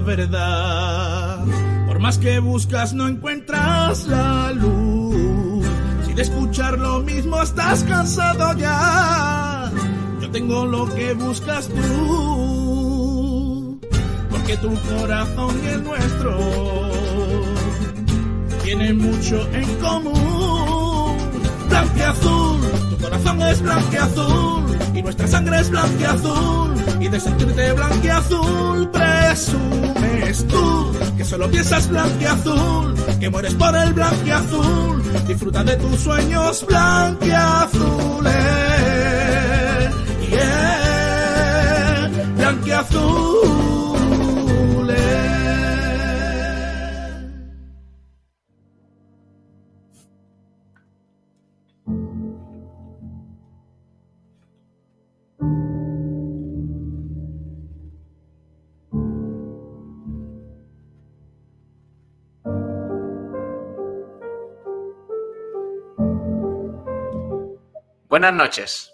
verdad. Por más que buscas no encuentras la luz. Si de escuchar lo mismo estás cansado ya, yo tengo lo que buscas tú. Porque tu corazón y el nuestro tienen mucho en común. Blanqueazul, tu corazón es blanqueazul y nuestra sangre es blanqueazul y de sentirte blanqueazul presumes tú que solo piensas blanqueazul, que mueres por el blanqueazul, disfruta de tus sueños blanqueazules. Yeah, blanqueazules. Buenas noches.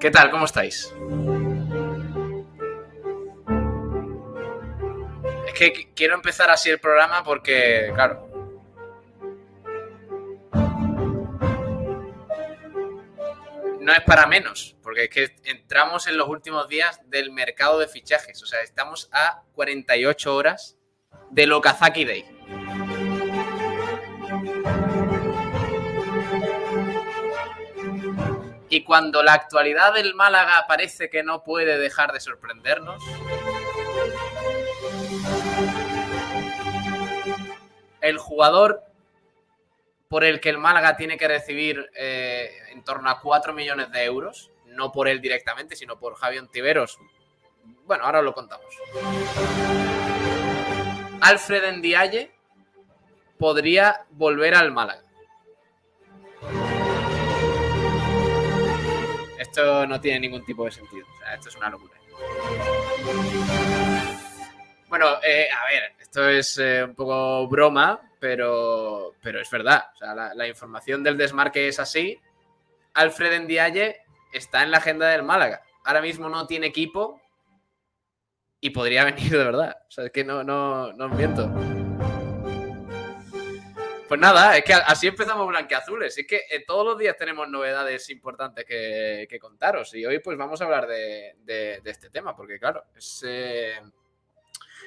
¿Qué tal? ¿Cómo estáis? Es que quiero empezar así el programa porque, claro, no es para menos, porque es que entramos en los últimos días del mercado de fichajes. O sea, estamos a 48 horas de Okazaki Day. Y cuando la actualidad del Málaga parece que no puede dejar de sorprendernos, el jugador por el que el Málaga tiene que recibir eh, en torno a 4 millones de euros, no por él directamente, sino por Javier Tiveros. Bueno, ahora lo contamos. Alfred Ndiaye podría volver al Málaga. Esto no tiene ningún tipo de sentido. O sea, esto es una locura. Bueno, eh, a ver, esto es eh, un poco broma, pero, pero es verdad. La, información del desmarque es así. Alfred Ndiaye está en la agenda del Málaga. Ahora mismo no tiene equipo y podría venir de verdad. O sea, es que no, no, no miento. Pues nada, es que así empezamos blanqueazules. Es que eh, todos los días tenemos novedades importantes que, contaros. Y hoy pues vamos a hablar de, de, de este tema, porque claro, es, eh,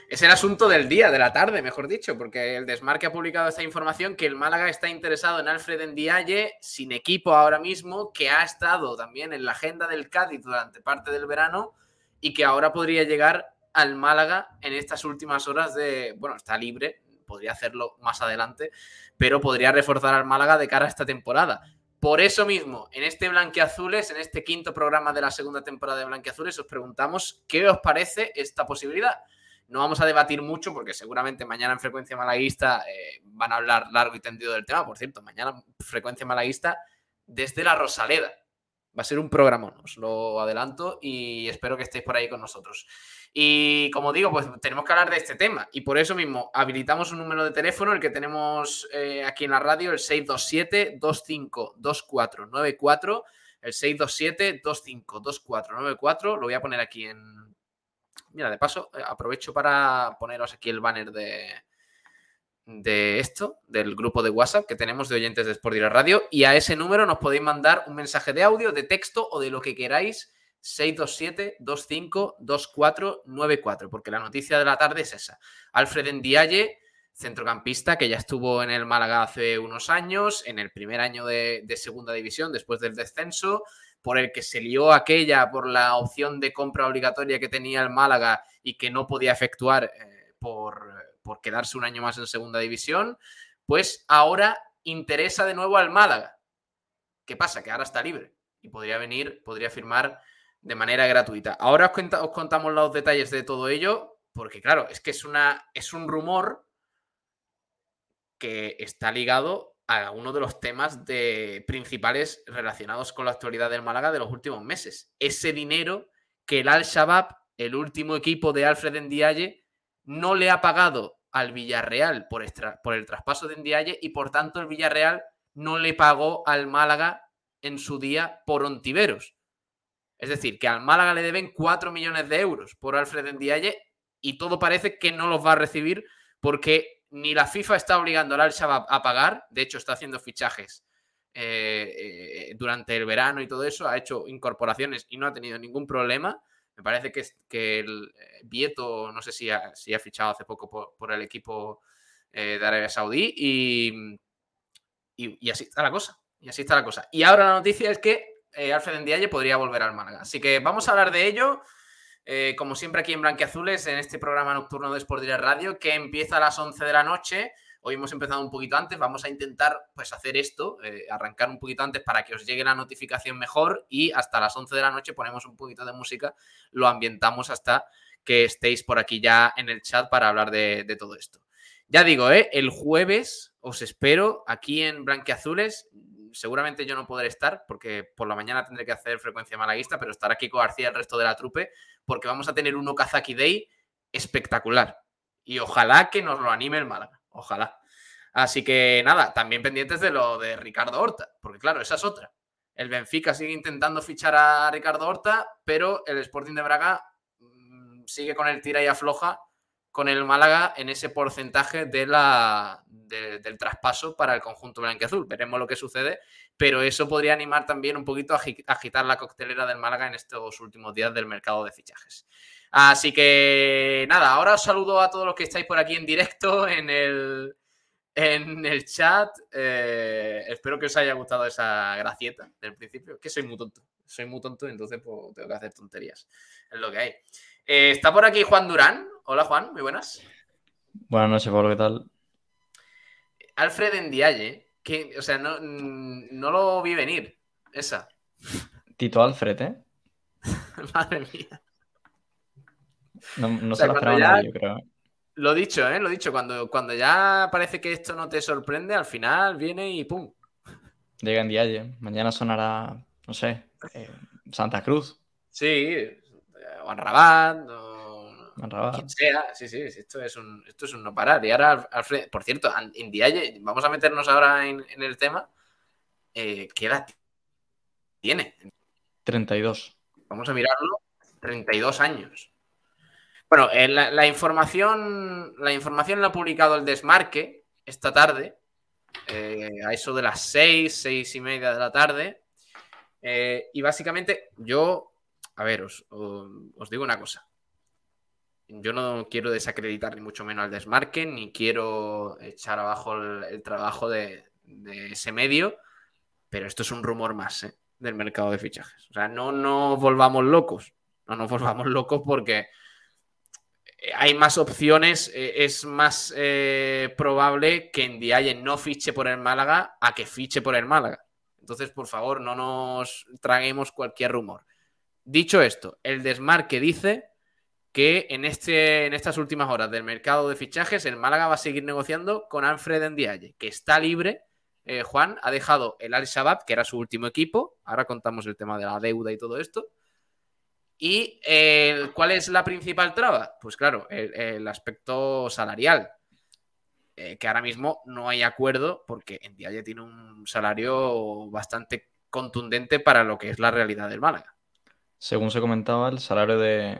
es, el asunto del día, de la tarde, mejor dicho, porque el Desmarque ha publicado esta información que el Málaga está interesado en Alfred Ndiaye, sin equipo ahora mismo, que ha estado también en la agenda del Cádiz durante parte del verano y que ahora podría llegar al Málaga en estas últimas horas de, bueno, está libre, podría hacerlo más adelante, pero podría reforzar al Málaga de cara a esta temporada. Por eso mismo, en este Blanqueazules, en este quinto programa de la segunda temporada de Blanqueazules, os preguntamos qué os parece esta posibilidad. No vamos a debatir mucho porque seguramente mañana en Frecuencia Malaguista eh, van a hablar largo y tendido del tema. Por cierto, mañana Frecuencia Malaguista desde la Rosaleda. Va a ser un programa, os lo adelanto y espero que estéis por ahí con nosotros. Y como digo, pues tenemos que hablar de este tema. Y por eso mismo habilitamos un número de teléfono, el que tenemos eh, aquí en la radio, el 627-252494. El 627-252494. Lo voy a poner aquí en. Mira, de paso, eh, aprovecho para poneros aquí el banner de, de esto, del grupo de WhatsApp que tenemos de oyentes de Sport Direct Radio. Y a ese número nos podéis mandar un mensaje de audio, de texto o de lo que queráis 627-252494, porque la noticia de la tarde es esa. Alfred Ndiaye, centrocampista que ya estuvo en el Málaga hace unos años, en el primer año de, segunda división, después del descenso, por el que se lió aquella por la opción de compra obligatoria que tenía el Málaga y que no podía efectuar eh, por, quedarse un año más en segunda división, pues ahora interesa de nuevo al Málaga. ¿Qué pasa? Que ahora está libre y podría venir, podría firmar de manera gratuita. Ahora os, os, contamos los detalles de todo ello, porque claro, es que es, una, es un rumor que está ligado a uno de los temas de, principales relacionados con la actualidad del Málaga de los últimos meses. Ese dinero que el Al-Shabaab, el último equipo de Alfred Ndiaye, no le ha pagado al Villarreal por, por el traspaso de Ndiaye y por tanto el Villarreal no le pagó al Málaga en su día por Ontiveros. Es decir, que al Málaga le deben 4 millones de euros por Alfred Ndiaye y todo parece que no los va a recibir porque ni la FIFA está obligando al Al-Shabaab a pagar, de hecho está haciendo fichajes eh, eh, durante el verano y todo eso, ha hecho incorporaciones y no ha tenido ningún problema. Me parece que, el eh, Vieto, no sé si ha, fichado hace poco por, el equipo de Arabia Saudí y, y, así está la cosa. Y así está la cosa. Y ahora la noticia es que Alfred Ndiaye podría volver al Málaga. Así que vamos a hablar de ello. Eh, como siempre aquí en Blanquiazules, en este programa nocturno de Sport Direct Radio, que empieza a las 11 de la noche. Hoy hemos empezado un poquito antes, vamos a intentar pues hacer esto, eh, arrancar un poquito antes para que os llegue la notificación mejor y hasta las 11 de la noche ponemos un poquito de música, lo ambientamos hasta que estéis por aquí ya en el chat para hablar de, todo esto. Ya digo, ¿eh? el jueves os espero aquí en Blanquiazules seguramente yo no podré estar porque por la mañana tendré que hacer frecuencia malaguista, pero estará Kiko García el resto de la trupe porque vamos a tener un Okazaki Day espectacular. Y ojalá que nos lo anime el Málaga. Ojalá. Así que nada, también pendientes de lo de Ricardo Horta, porque claro, esa es otra. El Benfica sigue intentando fichar a Ricardo Horta, pero el Sporting de Braga mm, sigue con el tira y afloja con el Málaga en ese porcentaje de la, del traspaso para el conjunto blanqueazul. Veremos lo que sucede, pero eso podría animar también un poquito a agitar la coctelera del Málaga en estos últimos días del mercado de fichajes. Así que nada, ahora os saludo a todos los que estáis por aquí en directo en el, en el chat. Eh, espero que os haya gustado esa gracieta del principio, que soy muy tonto. Soy muy tonto, entonces pues, tengo que hacer tonterías. Es lo que hay. Eh, está por aquí Juan Durán. Hola Juan, muy buenas. Buenas noches, Pablo, ¿qué tal? Alfred Ndiaye, que, o sea, no, no lo vi venir, esa. Tito Alfred, ¿eh? Madre mía. No, se lo esperaba nadie, yo creo. ¿eh? Lo dicho, ¿eh? Lo dicho, cuando, cuando ya parece que esto no te sorprende, al final viene y ¡pum! Llega Ndiaye. Mañana sonará, no sé, eh, Santa Cruz. Sí, Rabat, o quien sea. Sí, sí, esto es un, esto es un no parar. Y ahora, Alfred, por cierto, Indiaye, vamos a meternos ahora en, el tema. Eh, ¿Qué edad tiene? 32. Vamos a mirarlo. 32 años. Bueno, eh, la, información, la información la ha publicado el Desmarque esta tarde, eh, a eso de las 6, 6 y media de la tarde. y básicamente yo a ver, os, digo una cosa. Yo no quiero desacreditar ni mucho menos al desmarque, ni quiero echar abajo el, trabajo de, ese medio, pero esto es un rumor más ¿eh? del mercado de fichajes. O sea, no nos volvamos locos, no nos volvamos locos porque hay más opciones, eh, es más eh, probable que Ndiaye no fiche por el Málaga a que fiche por el Málaga. Entonces, por favor, no nos traguemos cualquier rumor. Dicho esto, el desmarque dice que en, este, en estas últimas horas del mercado de fichajes el Málaga va a seguir negociando con Alfred Ndiaye, que está libre. Eh, Juan ha dejado el Al Shabaab, que era su último equipo. Ahora contamos el tema de la deuda y todo esto. ¿Y eh, cuál es la principal traba? Pues claro, el, aspecto salarial. Eh, que ahora mismo no hay acuerdo porque Ndiaye tiene un salario bastante contundente para lo que es la realidad del Málaga. Según se comentaba, el salario de,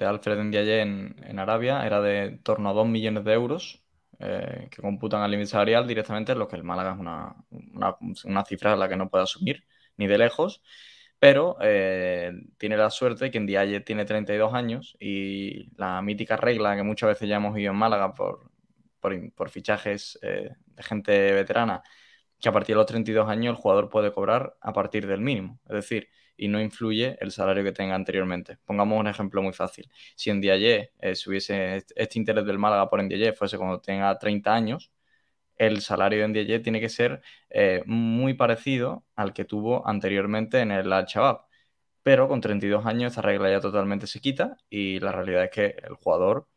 Alfred Ndiaye en, Arabia era de torno a 2 millones de euros, eh, que computan al límite salarial directamente, lo que el Málaga es una, cifra a la que no puede asumir ni de lejos. Pero eh, tiene la suerte que Ndiaye tiene 32 años y la mítica regla que muchas veces ya hemos ido en Málaga por, por, fichajes eh, de gente veterana, que a partir de los 32 años el jugador puede cobrar a partir del mínimo. Es decir, y no influye el salario que tenga anteriormente. Pongamos un ejemplo muy fácil. Si en Ndiaye eh, si hubiese este interés del Málaga por Ndiaye fuese cuando tenga 30 años, el salario de Ndiaye tiene que ser eh, muy parecido al que tuvo anteriormente en el Al-Shabaab. Pero con 32 años esta regla ya totalmente se quita y la realidad es que el jugador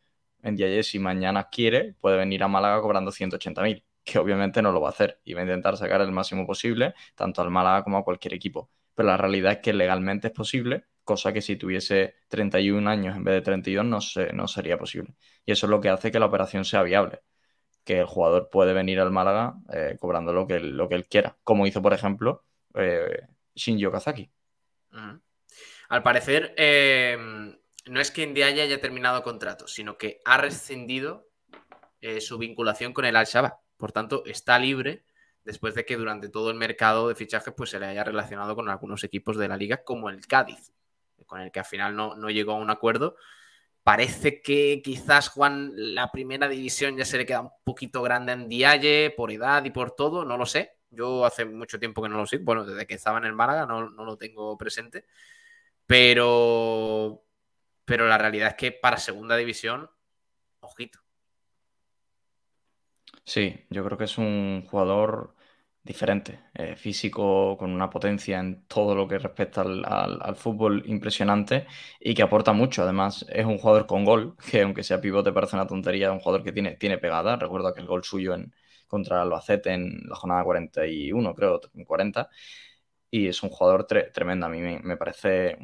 Ndiaye, si mañana quiere, puede venir a Málaga cobrando 180.000, que obviamente no lo va a hacer y va a intentar sacar el máximo posible tanto al Málaga como a cualquier equipo pero la realidad es que legalmente es posible cosa que si tuviese 31 años en vez de 32 no, no sería posible. Y eso es lo que hace que la operación sea viable, que el jugador puede venir al Málaga eh, cobrando lo que, lo que él quiera, como hizo, por ejemplo, eh, Shinji Okazaki. Al parecer, eh, no es que Ndiaye haya terminado contrato, sino que ha rescindido su vinculación con el Al-Shabaab. Por tanto, está libre después de que durante todo el mercado de fichajes pues, se le haya relacionado con algunos equipos de la liga, como el Cádiz, con el que al final no, no llegó a un acuerdo. Parece que quizás Juan la primera división ya se le queda un poquito grande a Ndiaye por edad y por todo, no lo sé. Yo hace mucho tiempo que no lo sé. Bueno, desde que estaba en el Málaga no, no lo tengo presente. Pero, pero la realidad es que para segunda división, ojito. Sí, yo creo que es un jugador diferente, eh, físico, con una potencia en todo lo que respecta al, fútbol impresionante y que aporta mucho. Además, es un jugador con gol, que aunque sea pivote parece una tontería, es un jugador que tiene, tiene pegada. Recuerdo aquel gol suyo en, contra Albacete en la jornada 41, creo, 40 y es un jugador tremendo. A mí me, parece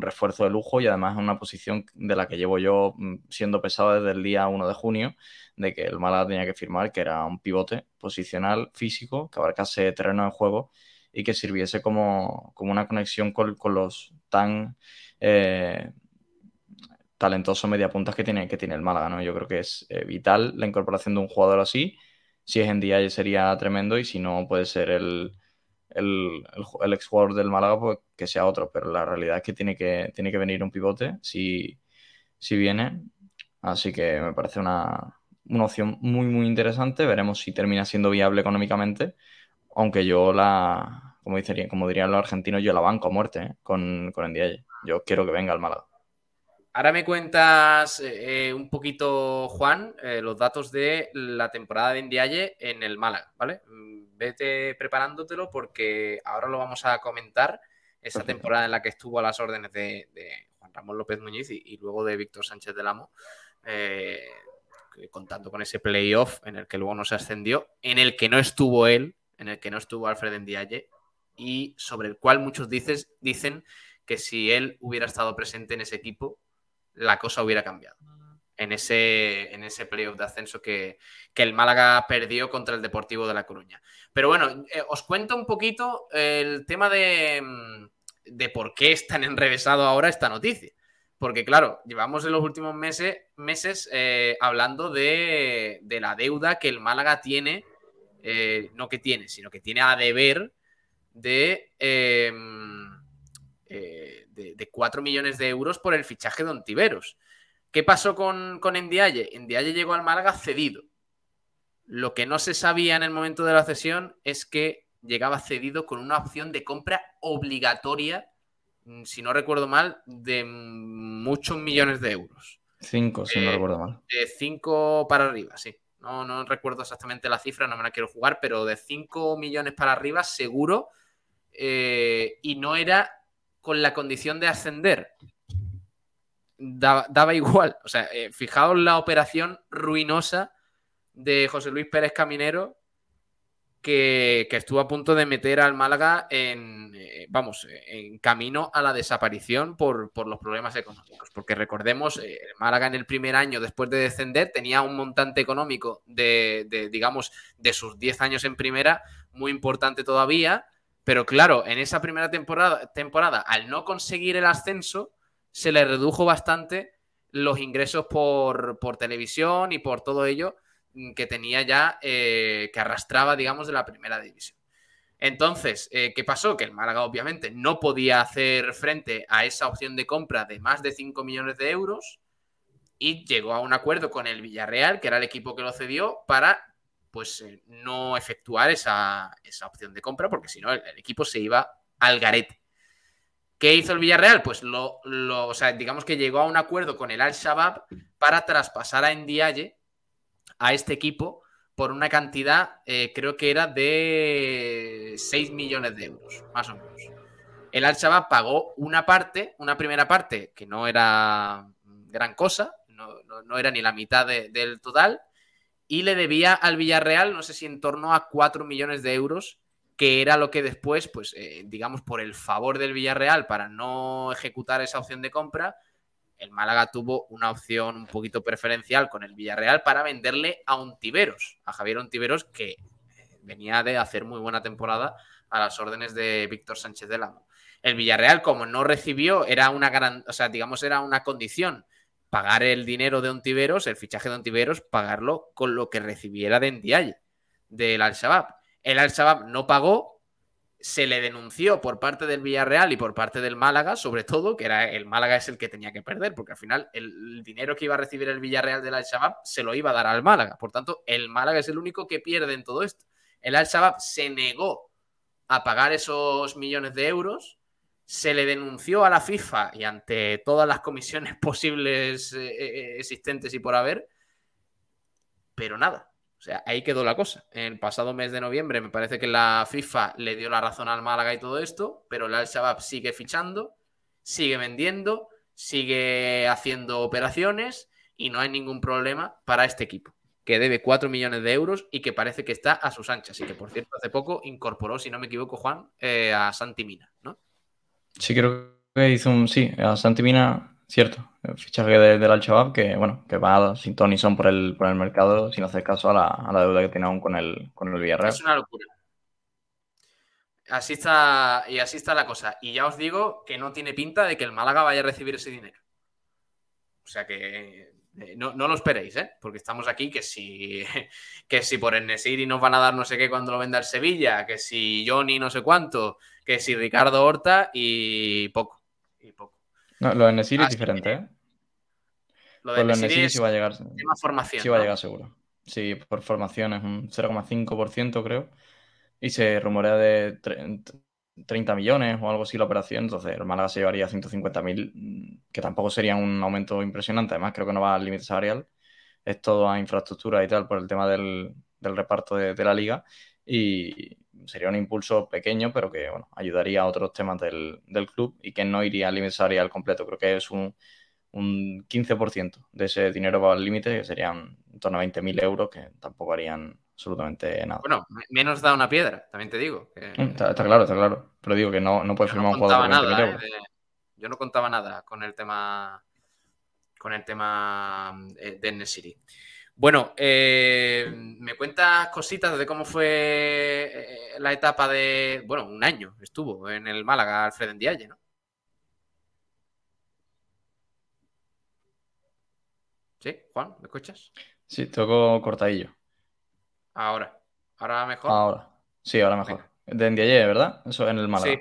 refuerzo de lujo y además una posición de la que llevo yo mm, siendo pesado desde el día 1 de junio, de que el Málaga tenía que firmar, que era un pivote posicional, físico, que abarcase terreno de juego y que sirviese como, una conexión con, los tan eh, talentosos mediapuntas que tiene, que tiene el Málaga. ¿no? Yo creo que es eh, vital la incorporación de un jugador así. Si es en día sería tremendo y si no puede ser el, el, el, ex jugador del Málaga, pues que sea otro, pero la realidad es que tiene que, tiene que venir un pivote si, si viene. Así que me parece una, opción muy, muy interesante. Veremos si termina siendo viable económicamente, aunque yo la, como, como dirían los argentinos, yo la banco a muerte ¿eh? con, con Ndiaye. Yo quiero que venga al Málaga. Ahora me cuentas eh, un poquito, Juan, eh, los datos de la temporada de Ndiaye en el Málaga, ¿vale? vete preparándotelo porque ahora lo vamos a comentar. Esa temporada en la que estuvo a las órdenes de, Juan Ramón López Muñiz y, luego de Víctor Sánchez del Amo, eh, contando con ese playoff en el que luego no se ascendió, en el que no estuvo él, en el que no estuvo Alfred Ndiaye y sobre el cual muchos dices, dicen que si él hubiera estado presente en ese equipo, la cosa hubiera cambiado en ese, en ese playoff de ascenso que, el Málaga perdió contra el Deportivo de La Coruña. Pero bueno, eh, os cuento un poquito el tema de, mm, de por qué es tan enrevesado ahora esta noticia. Porque claro, llevamos en los últimos meses, meses eh, hablando de, la deuda que el Málaga tiene, eh, no que tiene, sino que tiene a deber de, de, 4 millones de euros por el fichaje de Ontiveros. ¿Qué pasó con, con Ndiaye? Ndiaye llegó al Málaga cedido. Lo que no se sabía en el momento de la cesión es que llegaba cedido con una opción de compra obligatoria, mm, si no recuerdo mal, de muchos millones de euros. Cinco, si no eh, recuerdo mal. De cinco para arriba, sí. No, no recuerdo exactamente la cifra, no me la quiero jugar, pero de cinco millones para arriba seguro. Eh, y no era con la condición de ascender daba, igual. O sea, eh, fijaos la operación ruinosa de José Luis Pérez Caminero que, estuvo a punto de meter al Málaga en, eh, vamos, en camino a la desaparición por, los problemas económicos. Porque recordemos, eh, Málaga en el primer año después de descender tenía un montante económico de, de, digamos, de sus 10 años en primera muy importante todavía. Pero claro, en esa primera temporada, temporada al no conseguir el ascenso, se le redujo bastante los ingresos por, televisión y por todo ello mm, que tenía ya, eh, que arrastraba, digamos, de la primera división. Entonces, eh, ¿qué pasó? Que el Málaga obviamente no podía hacer frente a esa opción de compra de más de 5 millones de euros y llegó a un acuerdo con el Villarreal, que era el equipo que lo cedió, para pues eh, no efectuar esa, opción de compra, porque si no el, equipo se iba al garete. ¿Qué hizo el Villarreal? Pues lo, o sea, digamos que llegó a un acuerdo con el Al-Shabaab para traspasar a Ndiaye a este equipo por una cantidad, eh, creo que era de 6 millones de euros, más o menos. El Al-Shabaab pagó una parte, una primera parte, que no era gran cosa, no, era ni la mitad del total, y le debía al Villarreal, no sé si en torno a 4 millones de euros que era lo que después, pues, eh, digamos, por el favor del Villarreal para no ejecutar esa opción de compra, el Málaga tuvo una opción un poquito preferencial con el Villarreal para venderle a Ontiveros, a Javier Ontiveros, que eh, venía de hacer muy buena temporada a las órdenes de Víctor Sánchez del Amo. El Villarreal, como no recibió, era una gran, o sea, digamos, era una condición pagar el dinero de Ontiveros, el fichaje de Ontiveros, pagarlo con lo que recibiera de Ndiaye, del Al-Shabaab. El Al-Shabaab no pagó, se le denunció por parte del Villarreal y por parte del Málaga, sobre todo, que era el Málaga es el que tenía que perder, porque al final el, dinero que iba a recibir el Villarreal del Al-Shabaab se lo iba a dar al Málaga. Por tanto, el Málaga es el único que pierde en todo esto. El Al-Shabaab se negó a pagar esos millones de euros, se le denunció a la FIFA y ante todas las comisiones posibles eh, eh, existentes y por haber, pero nada, o sea, ahí quedó la cosa. El pasado mes de noviembre me parece que la FIFA le dio la razón al Málaga y todo esto, pero el Al-Shabaab sigue fichando, sigue vendiendo, sigue haciendo operaciones y no hay ningún problema para este equipo, que debe 4 millones de euros y que parece que está a sus anchas. Y que, por cierto, hace poco incorporó, si no me equivoco, Juan, eh, a Santi Mina, ¿no? Sí, creo que hizo un. Sí, a Santi cierto. El fichaje de, del Al-Shabaab que, bueno, que va sin ton ni son por el, por el mercado sin hacer caso a la, a la deuda que tiene aún con el, con el Villarreal. Es una locura. Así está, y así está la cosa. Y ya os digo que no tiene pinta de que el Málaga vaya a recibir ese dinero. O sea que eh, no, no, lo esperéis, ¿eh? Porque estamos aquí que si, que si por Nesiri nos van a dar no sé qué cuando lo venda el Sevilla, que si Johnny no sé cuánto, que si Ricardo Horta y poco. Y poco. No, lo de es diferente, ¿eh? Lo de Nesiri sí va a llegar. formación. Sí va a llegar seguro. Sí, por formación es un 0,5% creo. Y se rumorea de 30 millones o algo así la operación. Entonces el Málaga se llevaría 150.000, que tampoco sería un aumento impresionante. Además, creo que no va al límite salarial. Es todo a infraestructura y tal por el tema del, reparto de, la liga. Y, sería un impulso pequeño, pero que bueno, ayudaría a otros temas del, club y que no iría al límite al completo. Creo que es un, un 15% de ese dinero va al límite, que serían en torno a 20.000 euros, que tampoco harían absolutamente nada. Bueno, menos da una piedra, también te digo. Mm, está, claro, está claro. Pero digo que no, no puedes firmar un jugador nada, euros. Eh, yo no contaba nada con el tema con el tema eh, de Nesiri. Bueno, eh, me cuentas cositas de cómo fue eh, la etapa de, bueno, un año estuvo en el Málaga Alfred Ndiaye, ¿no? ¿Sí? Juan, ¿me escuchas? Sí, toco cortadillo. Ahora. ¿Ahora mejor? Ahora. Sí, ahora mejor. De Ndiaye, ¿verdad? Eso en el Málaga. Sí.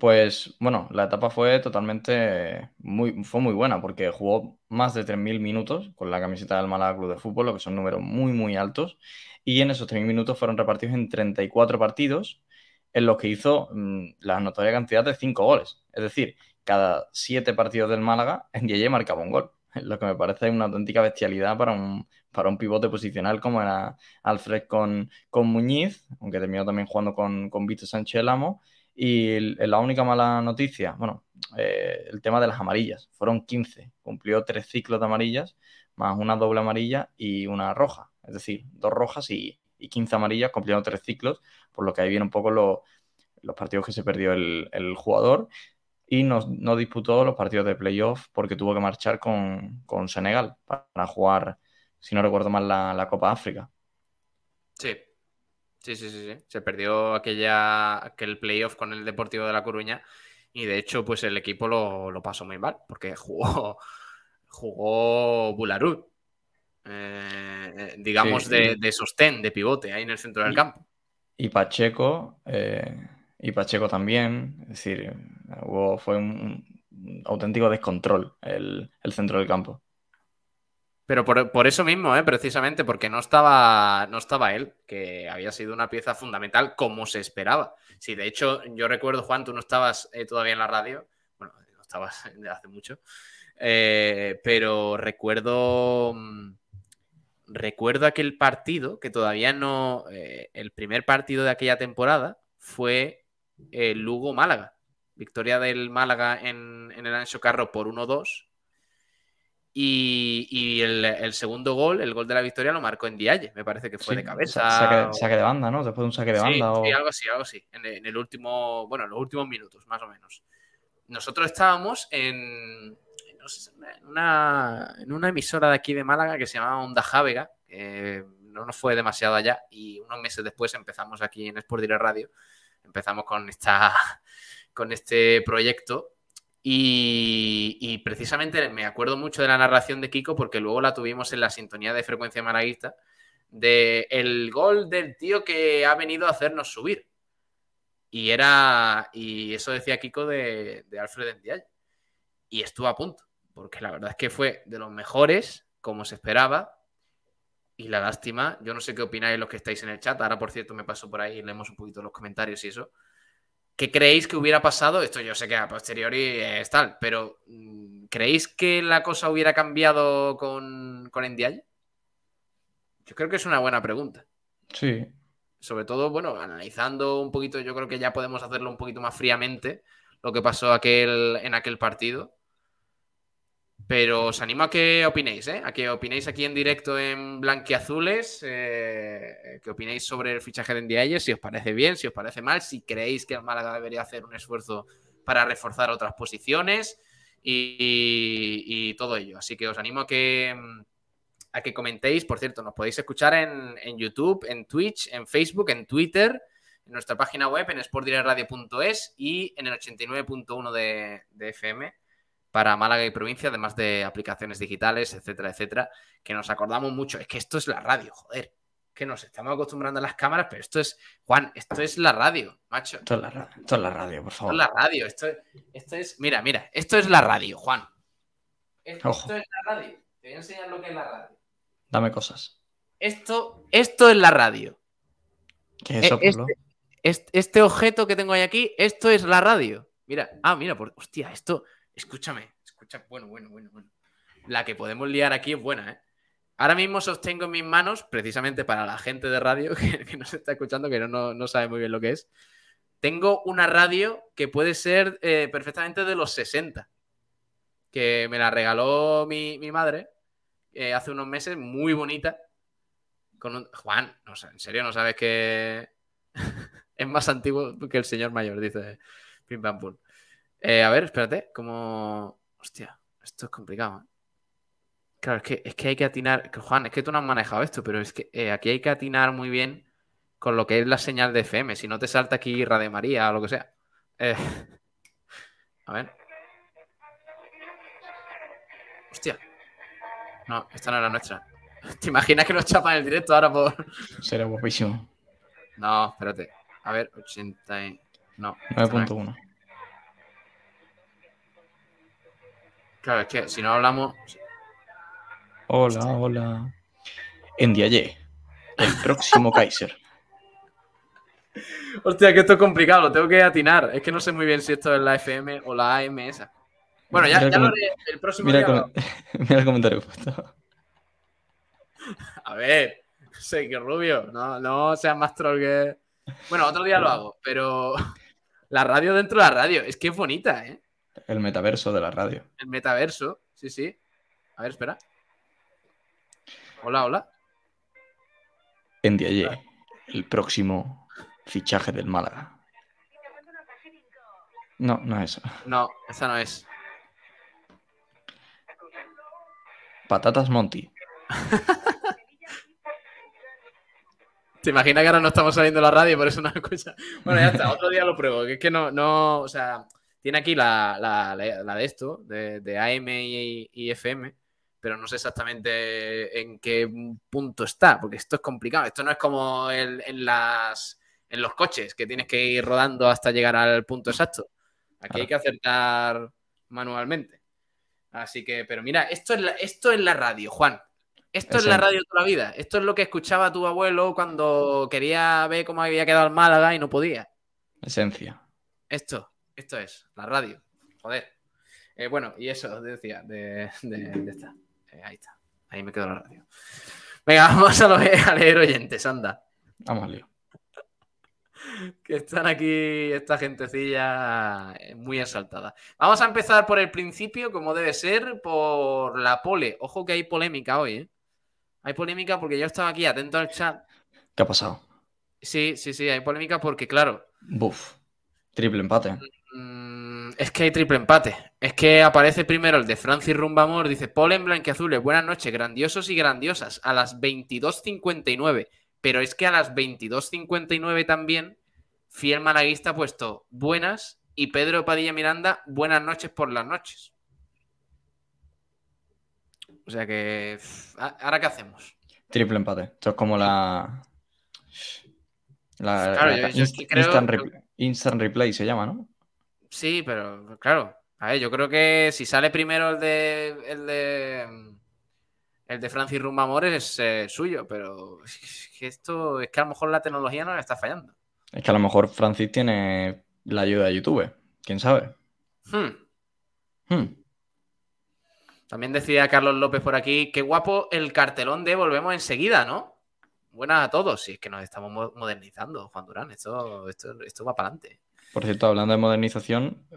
Pues bueno, la etapa fue totalmente muy, fue muy buena porque jugó más de 3.000 minutos con la camiseta del Málaga Club de Fútbol, lo que son números muy, muy altos. Y en esos 3.000 minutos fueron repartidos en 34 partidos, en los que hizo mm, la notoria cantidad de 5 goles. Es decir, cada 7 partidos del Málaga, en Yeye marcaba un gol. Lo que me parece una auténtica bestialidad para un, para un pivote posicional como era Alfred con, con Muñiz, aunque terminó también jugando con, con Víctor Sánchez Lamo y la única mala noticia, bueno, eh, el tema de las amarillas. Fueron 15. Cumplió tres ciclos de amarillas, más una doble amarilla y una roja. Es decir, dos rojas y, y 15 amarillas, cumpliendo tres ciclos, por lo que ahí viene un poco los partidos que se perdió el, jugador. Y no, no, disputó los partidos de playoff porque tuvo que marchar con, Senegal para jugar, si no recuerdo mal, la, la Copa África. Sí, Sí, sí, sí, sí. Se perdió aquella, aquel playoff con el Deportivo de La Coruña y de hecho pues el equipo lo, pasó muy mal porque jugó, jugó Bularud, eh, digamos de, sostén, de pivote ahí en el centro del campo. Y Pacheco, eh, y Pacheco también, es decir, fue un, auténtico descontrol el centro del campo. Pero por, eso mismo, ¿eh? precisamente, porque no estaba, no estaba él, que había sido una pieza fundamental como se esperaba. Sí, de hecho, yo recuerdo, Juan, tú no estabas eh, todavía en la radio, bueno, no estabas hace mucho, eh, pero recuerdo, mm, recuerdo aquel partido que todavía no, el primer partido de aquella temporada fue el Lugo-Málaga, victoria del Málaga en, en el Ancho Carro por 1-2 Y, el, segundo gol, el gol de la victoria, lo marcó en Dialle, me parece que fue de cabeza. Saque, de banda, ¿no? Después de un saque de banda. Sí, algo así, algo así. En, el último, bueno, en los últimos minutos, más o menos. Nosotros estábamos en, no sé, en, una, en una emisora de aquí de Málaga que se llamaba Onda Javega, que no nos fue demasiado allá, y unos meses después empezamos aquí en Sport Direct Radio, empezamos con, esta, con este proyecto y, precisamente me acuerdo mucho de la narración de Kiko porque luego la tuvimos en la sintonía de frecuencia malaguista de el gol del tío que ha venido a hacernos subir. Y era. Y eso decía Kiko de, Alfred Ndiaye. Y estuvo a punto. Porque la verdad es que fue de los mejores, como se esperaba. Y la lástima, yo no sé qué opináis los que estáis en el chat. Ahora, por cierto, me paso por ahí y leemos un poquito los comentarios y eso. ¿Qué creéis que hubiera pasado? Esto yo sé que a posteriori es tal, pero mm, ¿creéis que la cosa hubiera cambiado con, con Ndiaye? Yo creo que es una buena pregunta. Sí. Sobre todo, bueno, analizando un poquito, yo creo que ya podemos hacerlo un poquito más fríamente, lo que pasó aquel, en aquel partido. Pero os animo a que opinéis, ¿eh? A que opinéis aquí en directo en Blanquiazules, eh, que opinéis sobre el fichaje de Ndiaye, si os parece bien, si os parece mal, si creéis que el Málaga debería hacer un esfuerzo para reforzar otras posiciones y, todo ello. Así que os animo a que, a que comentéis. Por cierto, nos podéis escuchar en, YouTube, en Twitch, en Facebook, en Twitter, en nuestra página web, en sportdirectradio.es y en el 89.1 de, de FM para Málaga y provincia, además de aplicaciones digitales, etcétera, etcétera, que nos acordamos mucho. Es que esto es la radio, joder. Que nos estamos acostumbrando a las cámaras, pero esto es, Juan, esto es la radio, macho. Esto es la, radio, esto es la radio, por favor. Esto es la radio, esto, esto es, mira, mira, esto es la radio, Juan. Esto, es la radio. Te voy a enseñar lo que es la radio. Dame cosas. Esto, esto es la radio. ¿Qué es eso, e, este, este, objeto que tengo ahí aquí, esto es la radio. Mira, ah, mira, por, hostia, esto, Escúchame, escucha, bueno, bueno, bueno, bueno. La que podemos liar aquí es buena, ¿eh? Ahora mismo sostengo en mis manos, precisamente para la gente de radio que, nos está escuchando, que no, sabe muy bien lo que es. Tengo una radio que puede ser eh, perfectamente de los 60, que me la regaló mi, madre eh, hace unos meses, muy bonita. Con Juan, no, en serio, no sabes que es más antiguo que el señor mayor, dice Pim Pam Pum. Eh, a ver, espérate, como. Hostia, esto es complicado. ¿eh? Claro, es que, es que hay que atinar. Juan, es que tú no has manejado esto, pero es que eh, aquí hay que atinar muy bien con lo que es la señal de FM. Si no te salta aquí Radio María o lo que sea. a ver. Hostia. No, esta no es la nuestra. ¿Te imaginas que nos chapan el directo ahora por. Será guapísimo. No, espérate. A ver, 80. No. 9.1. Claro, es que si no hablamos. Hola, hola. Ndiaye, el próximo Kaiser. Hostia, que esto es complicado, lo tengo que atinar. Es que no sé muy bien si esto es la FM o la AM esa. Bueno, ya, ya lo haré el próximo mira día. mira el comentario puesto. A ver, sé que rubio, no, no seas más troll que. Bueno, otro día lo hago, pero la radio dentro de la radio, es que es bonita, ¿eh? El metaverso de la radio. El metaverso, sí, sí. A ver, espera. Hola, hola. En el próximo fichaje del Málaga. No, no es. No, esa no es. Patatas Monty. ¿Te imaginas que ahora no estamos saliendo la radio por eso no escucha? Bueno, ya está, otro día lo pruebo. Que es que no, no, o sea, tiene aquí la, de esto, de, AM y, FM, pero no sé exactamente en qué punto está, porque esto es complicado. Esto no es como en, las, en los coches, que tienes que ir rodando hasta llegar al punto exacto. Aquí hay que acertar manualmente. Así que, pero mira, esto es la, esto es la radio, Juan. Esto es la radio de toda la vida. Esto es lo que escuchaba tu abuelo cuando quería ver cómo había quedado el Málaga y no podía. Esencia. Esto. Esto es, la radio. Joder. Eh, bueno, y eso decía, de, esta. Eh, ahí está. Ahí me quedo la radio. Venga, vamos a, leer oyentes, anda. Vamos, Leo. que están aquí esta gentecilla eh, muy exaltada. Vamos a empezar por el principio, como debe ser, por la pole. Ojo que hay polémica hoy, ¿eh? Hay polémica porque yo estaba aquí atento al chat. ¿Qué ha pasado? Sí, sí, sí, hay polémica porque, claro. Buf. Triple empate. Mm, es que hay triple empate. Es que aparece primero el de Francis Rumbamor, dice Polen Blanquiazules, buenas noches, grandiosos y grandiosas, a las 22.59. Pero es que a las 22.59 también, Fiel Malaguista ha puesto buenas y Pedro Padilla Miranda, buenas noches por las noches. O sea que, ¿ahora qué hacemos? Triple empate. Esto es como la. la, Claro, la- yo- yo es que inst- creo- instant, repl- instant replay se llama, ¿no? Sí, pero claro. A ver, yo creo que si sale primero el de. El de. El de Francis Rumbamor es eh, suyo, pero es que esto es que a lo mejor la tecnología no le está fallando. Es que a lo mejor Francis tiene la ayuda de YouTube. ¿Quién sabe? Hmm. Hmm. También decía Carlos López por aquí, qué guapo el cartelón de Volvemos enseguida, ¿no? Buenas a todos, si es que nos estamos mo- modernizando, Juan Durán, esto, esto, esto va para adelante. Por cierto, hablando de modernización, eh,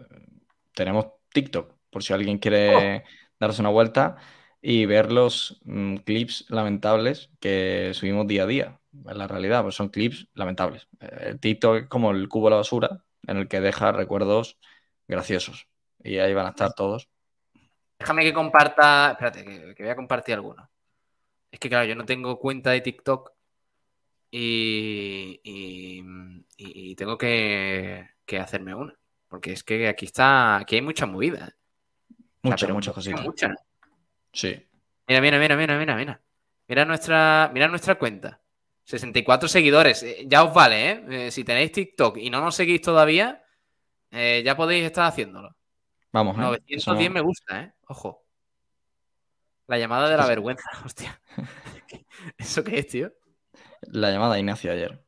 tenemos TikTok, por si alguien quiere darse una vuelta y ver los mm, clips lamentables que subimos día a día. En la realidad, pues son clips lamentables. Eh, El TikTok es como el cubo de la basura en el que deja recuerdos graciosos. Y ahí van a estar todos. Déjame que comparta, espérate, que, que voy a compartir alguno. Es que claro, yo no tengo cuenta de TikTok y, y- y- y tengo que, que hacerme una. Porque es que aquí está, aquí hay mucha movida. ¿eh? O sea, Muchas, muchas cositas. mucha. Sí. Mira, mira, mira, mira, mira, mira. Mira nuestra, mira nuestra cuenta. 64 seguidores. Eh, Ya os vale, ¿eh? Eh, Si tenéis TikTok y no nos seguís todavía, eh, ya podéis estar haciéndolo. Vamos, ¿eh? 910 Somos- me gusta, ¿eh? Ojo. La llamada de la vergüenza, hostia. ¿Eso qué es, tío? La llamada a Ignacio ayer.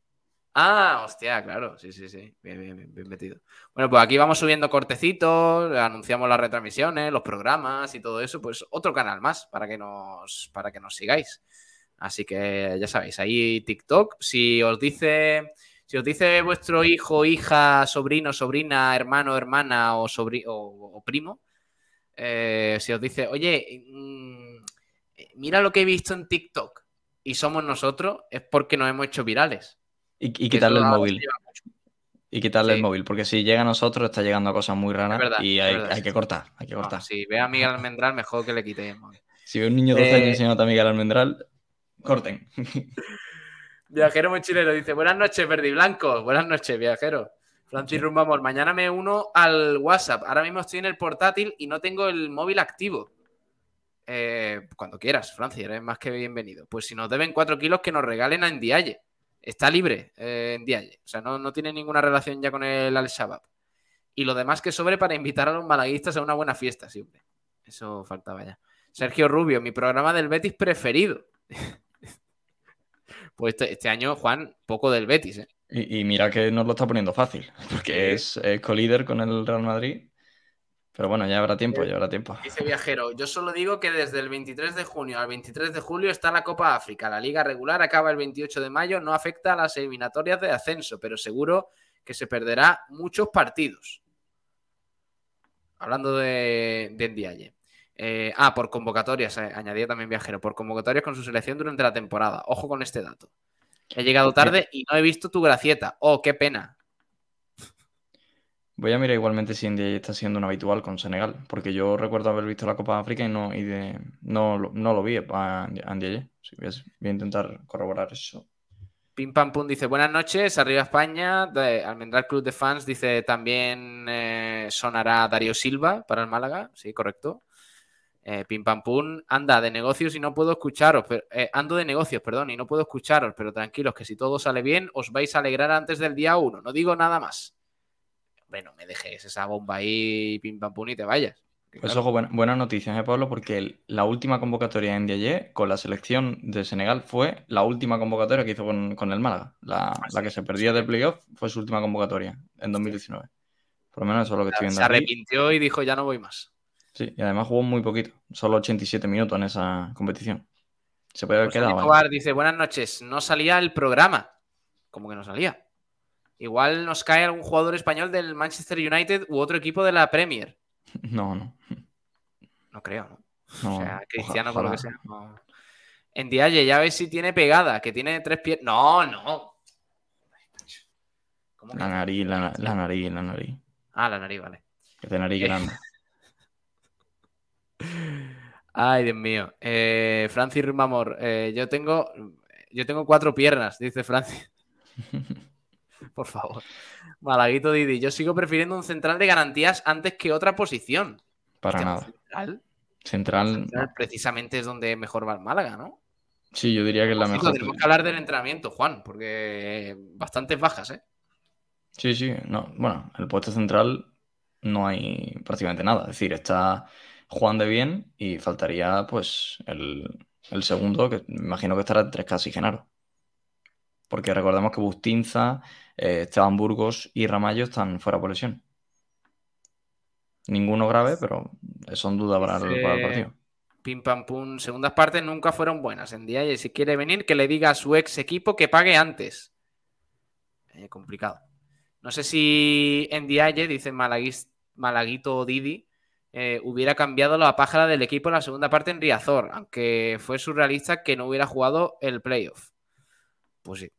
Ah, hostia, claro. Sí, sí, sí. Bien, bien, bien, metido. Bueno, pues aquí vamos subiendo cortecitos, anunciamos las retransmisiones, los programas y todo eso. Pues otro canal más para que nos, para que nos sigáis. Así que ya sabéis, ahí TikTok. Si os dice, si os dice vuestro hijo, hija, sobrino, sobrina, hermano, hermana o, sobri- o, o primo, eh, si os dice, oye, mm, mira lo que he visto en TikTok y somos nosotros, es porque nos hemos hecho virales. Y, y quitarle el móvil. Y quitarle Sí. el móvil. Porque si llega a nosotros está llegando a cosas muy raras verdad, y hay, que cortar. Hay que No, cortar. si ve a Miguel Almendral, mejor que le quitéis el móvil. Si ve un niño de 12 años Eh, enseñando a Miguel Almendral, corten. Viajero mochilero dice: Buenas noches, verde y blanco. Buenas noches, viajero. Francis Sí. Rumbamor, mañana me uno al WhatsApp. Ahora mismo estoy en el portátil y no tengo el móvil activo. Eh, cuando quieras, Francis, eres más que bienvenido. Pues si nos deben 4 kilos, que nos regalen a Ndiaye. Está libre eh, Ndiaye. O sea, no, no tiene ninguna relación ya con el Al-Shabaab. Y lo demás que sobre para invitar a los malaguistas a una buena fiesta, siempre. Eso faltaba ya. Sergio Rubio, mi programa del Betis preferido. pues este, este año, Juan, poco del Betis, ¿eh? Y, y mira que nos lo está poniendo fácil. Porque es eh, colíder con el Real Madrid. Pero bueno, ya habrá tiempo, ya habrá tiempo. Dice Viajero, yo solo digo que desde el 23 de junio al 23 de julio está la Copa África. La liga regular acaba el 28 de mayo, no afecta a las eliminatorias de ascenso, pero seguro que se perderá muchos partidos. Hablando de, de Ndiaye. Eh, ah, por convocatorias, eh, añadía también Viajero, por convocatorias con su selección durante la temporada. Ojo con este dato. He llegado tarde y no he visto tu gracieta. Oh, qué pena. Voy a mirar igualmente si India está siendo un habitual con Senegal. Porque yo recuerdo haber visto la Copa de África y no, no, no lo vi a Sí, voy, a, intentar corroborar eso. Pim Pam Pum dice buenas noches, arriba España. De Almendral Club de Fans dice también eh, sonará Darío Silva para el Málaga. Sí, correcto. Eh, Pim Pam Pum anda de negocios y no puedo escucharos. pero- eh, ando de negocios, perdón, y no puedo escucharos, pero tranquilos que si todo sale bien os vais a alegrar antes del día 1. No digo nada más. Bueno, me dejes esa bomba ahí, Pim Pam Pum, y te vayas. Pues ojo, buena- buenas noticias, ¿eh, Pablo? Porque el- la última convocatoria en Ndiaye con la selección de Senegal fue la última convocatoria que hizo con, con el Málaga. La, la que se perdía de playoff fue su última convocatoria en 2019. Por lo menos eso es lo que estoy viendo se aquí. arrepintió y dijo ya no voy más. Sí, y además jugó muy poquito, solo 87 minutos en esa competición. Se puede haber José quedado. dice, buenas noches, no salía el programa. ¿Cómo que no salía? Igual nos cae algún jugador español del Manchester United u otro equipo de la Premier. No, no. No creo, ¿no? no o sea, Cristiano, por lo que sea. no. En Dialle, ya ves si tiene pegada, que tiene tres pies. No, no. La nariz, la, na- la nariz, la nariz. Ah, la nariz, vale. Que de nariz grande. Ay, Dios mío. Eh, Francis Rumamor, eh, yo tengo. Yo tengo cuatro piernas, dice Francis. Por favor. Malaguito Didi, yo sigo prefiriendo un central de garantías antes que otra posición. Para nada. Central, Central, central precisamente es donde mejor va el Málaga, ¿no? sí, yo diría que es la mejor. tenemos que hablar del entrenamiento, Juan, porque bastantes bajas, ¿eh? Sí, sí, no. Bueno, el puesto central no hay prácticamente nada. Es decir, está Juan de bien y faltaría pues el, el segundo, que me imagino que estará entre Casi y Genaro. Porque recordemos que Bustinza, eh, Burgos y Ramallo están fuera por lesión. Ninguno grave, pero son dudas para, para el partido. Pim pam pum. Segundas partes nunca fueron buenas en día y si quiere venir, que le diga a su ex equipo que pague antes. Eh, complicado. No sé si en Dialle, dice Malaguis- Malaguito Didi, eh, hubiera cambiado la pájara del equipo en la segunda parte en Riazor, aunque fue surrealista que no hubiera jugado el playoff. Pues sí.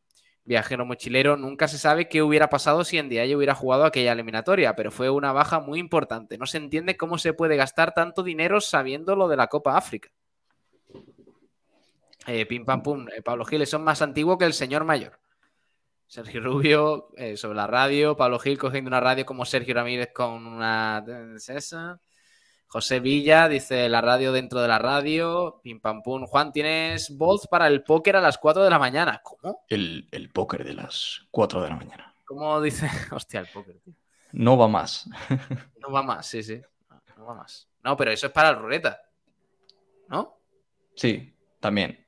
Viajero mochilero, nunca se sabe qué hubiera pasado si en hubiera jugado aquella eliminatoria, pero fue una baja muy importante. No se entiende cómo se puede gastar tanto dinero sabiendo lo de la Copa África. Eh, pim pam pum, eh, Pablo Giles son más antiguo que el señor mayor. Sergio Rubio eh, sobre la radio, Pablo Gil cogiendo una radio como Sergio Ramírez con una ¿es esa? José Villa dice la radio dentro de la radio, pim pam pum. Juan, tienes voz para el póker a las 4 de la mañana. ¿Cómo? El, el póker de las 4 de la mañana. ¿Cómo dice? Hostia, el póker, tío. No va más. No va más, sí, sí. No, no va más. No, pero eso es para la ruleta. ¿No? Sí, también.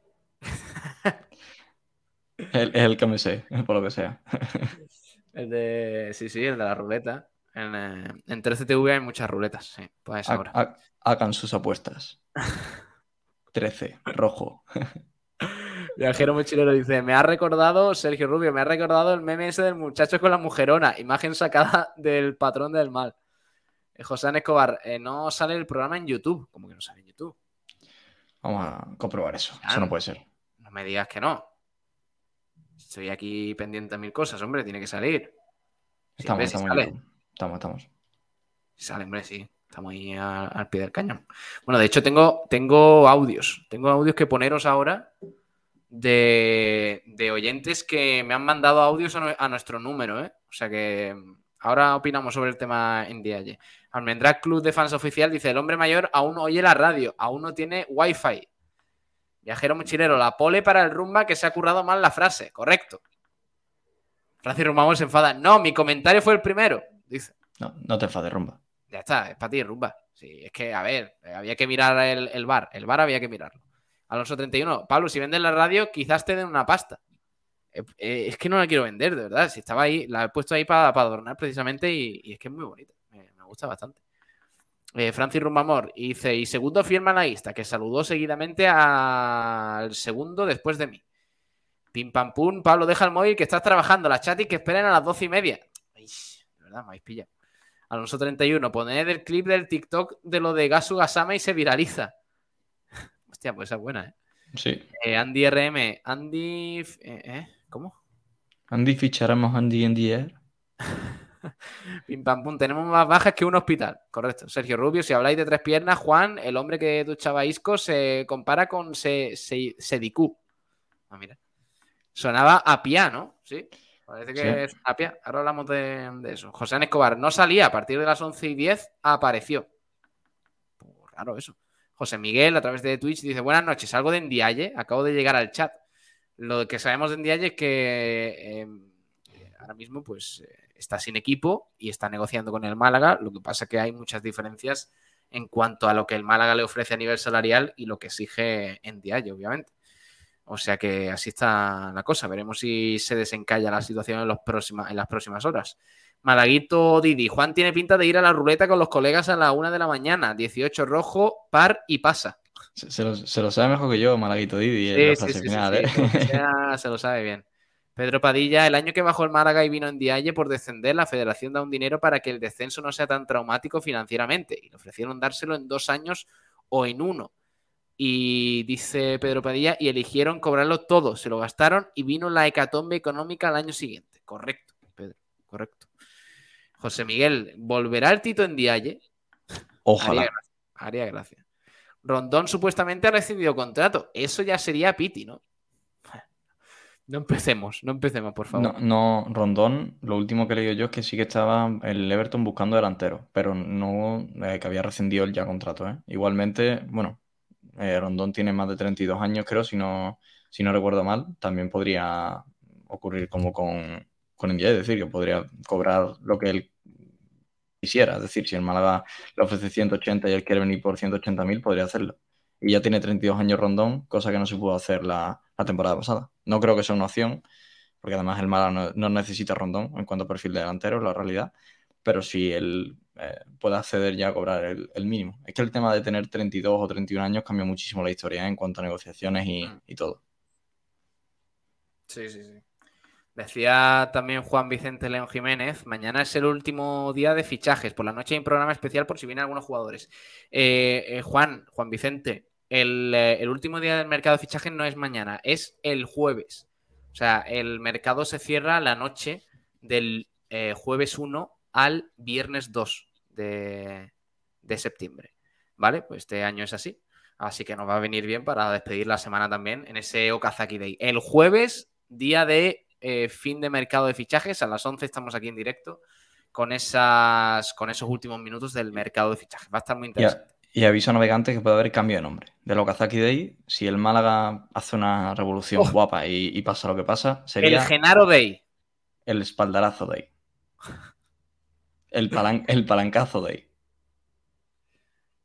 El- Es el que me sé, por lo que sea. El de. Sí, sí, el de la ruleta. En, eh, en 13TV hay muchas ruletas, sí, pues ahora. ha- Hagan sus apuestas. 13, rojo. Viajero mochilero dice: Me ha recordado, Sergio Rubio, me ha recordado el meme ese del muchacho con la mujerona, imagen sacada del patrón del mal. Eh, José Ana Escobar, eh, no sale el programa en YouTube. ¿Cómo que no sale en YouTube? Vamos a comprobar eso. Eso no puede ser. No me digas que no. Estoy aquí pendiente de mil cosas, hombre, tiene que salir. Sí, Estamos, hombre, sí estamos, en sale. YouTube. Estamos, estamos. Sale, hombre, sí. Estamos ahí al pie del cañón. Bueno, de hecho, tengo, tengo audios. Tengo audios que poneros ahora de, de oyentes que me han mandado audios a, nue- a nuestro número, ¿eh? O sea que mm, ahora opinamos sobre el tema en Dialle. Almendral Club de Fans Oficial dice: el hombre mayor aún oye la radio, aún no tiene wifi. Viajero mochilero, la pole para el rumba que se ha currado mal la frase. Correcto. Francis Rumamón se enfada. No, mi comentario fue el primero. Dice. No, no te enfades, rumba. Ya está, es para ti, rumba. Sí, es que, a ver, había que mirar el, el bar. El bar había que mirarlo. Alonso 31. Pablo, si vendes la radio, quizás te den una pasta. Eh, eh, es que no la quiero vender, de verdad. Si estaba ahí, la he puesto ahí para, para adornar precisamente y, y es que es muy bonita. Me, me gusta bastante. Eh, Francis Rumbamor dice, y segundo fiel malaguista, que saludó seguidamente al segundo después de mí. Pim pam pum, Pablo, deja el móvil que estás trabajando. La chat y que esperen a las doce y media. Ay, verdad, me habéis pillado. Alonso 31, poned el clip del TikTok de lo de Gasu Gasama y se viraliza. Hostia, pues esa es buena, ¿eh? Sí. Eh, Andy RM, Andy... eh, ¿eh? ¿Cómo? Andy ficharemos Andy en air. Pim pam pum, tenemos más bajas que un hospital. Correcto. Sergio Rubio, si habláis de tres piernas, Juan, el hombre que duchaba Isco, se compara con Se- Se- Sedicú. Ah, mira. Sonaba a piano, ¿sí? Parece que Sí. es a pia. Ahora hablamos de, de eso. José Escobar no salía a partir de las 11 y 10, apareció. Pues raro eso. José Miguel, a través de Twitch, dice: Buenas noches, salgo de Endialle, acabo de llegar al chat. Lo que sabemos de Endialle es que eh, ahora mismo, pues. eh, está sin equipo y está negociando con el Málaga. Lo que pasa que hay muchas diferencias en cuanto a lo que el Málaga le ofrece a nivel salarial y lo que exige en Diallo, obviamente. O sea que así está la cosa. Veremos si se desencalla la situación en, los próxima- en las próximas horas. Malaguito Didi. Juan tiene pinta de ir a la ruleta con los colegas a la una de la mañana. 18 rojo, par y pasa. Se, se lo, se lo sabe mejor que yo, Malaguito Didi, en Sí, sí, sí, final. ¿eh? Sea, se lo sabe bien. Pedro Padilla, el año que bajó el Málaga y vino en Dialle por descender, la federación da un dinero para que el descenso no sea tan traumático financieramente. Y le ofrecieron dárselo en dos años o en uno. Y dice Pedro Padilla, y eligieron cobrarlo todo, se lo gastaron y vino la hecatombe económica al año siguiente. Correcto, Pedro, correcto. José Miguel, ¿volverá el Tito en Dialle? Ojalá. Haría gracia. Rondón supuestamente ha recibido contrato. Eso ya sería Piti, ¿no? No empecemos, no empecemos, por favor. No, no, Rondón, lo último que leído yo es que sí que estaba el Everton buscando delantero, pero no eh, que había rescindido el ya contrato. ¿eh? Igualmente, bueno, eh, Rondón tiene más de 32 años, creo, si no, si no recuerdo mal. También podría ocurrir como con, con India, es decir, que podría cobrar lo que él quisiera. Es decir, si el Málaga le ofrece 180 y él quiere venir por 180.000, podría hacerlo. Y ya tiene 32 años Rondón, cosa que no se pudo hacer la, la temporada pasada. No creo que sea una opción, porque además el Málaga no, necesita Rondón en cuanto a perfil de delantero, la realidad. Pero si él eh, puede acceder ya a cobrar el, mínimo. Es que el tema de tener 32 o 31 años cambia muchísimo la historia ¿eh? en cuanto a negociaciones y, mm. y todo. Sí, sí, sí. Decía también Juan Vicente León Jiménez, mañana es el último día de fichajes, por la noche hay un programa especial por si vienen algunos jugadores. Eh, eh, Juan, Juan Vicente, eh, el, último día del mercado de fichajes no es mañana, es el jueves. O sea, el mercado se cierra la noche del jueves 1 al viernes 2 de, de septiembre. ¿Vale? Pues este año es así. Así que nos va a venir bien para despedir la semana también en ese Okazaki Day. El jueves, día de eh, fin de mercado de fichajes. A las 11 estamos aquí en directo con, esas, con esos últimos minutos del mercado de fichajes. Va a estar muy interesante. Y, aviso a navegantes que puede haber cambio de nombre. De Lokazaki Day, si el Málaga hace una revolución oh. guapa y, pasa lo que pasa, sería. El Genaro Day. El espaldarazo Day. El, el palancazo Day.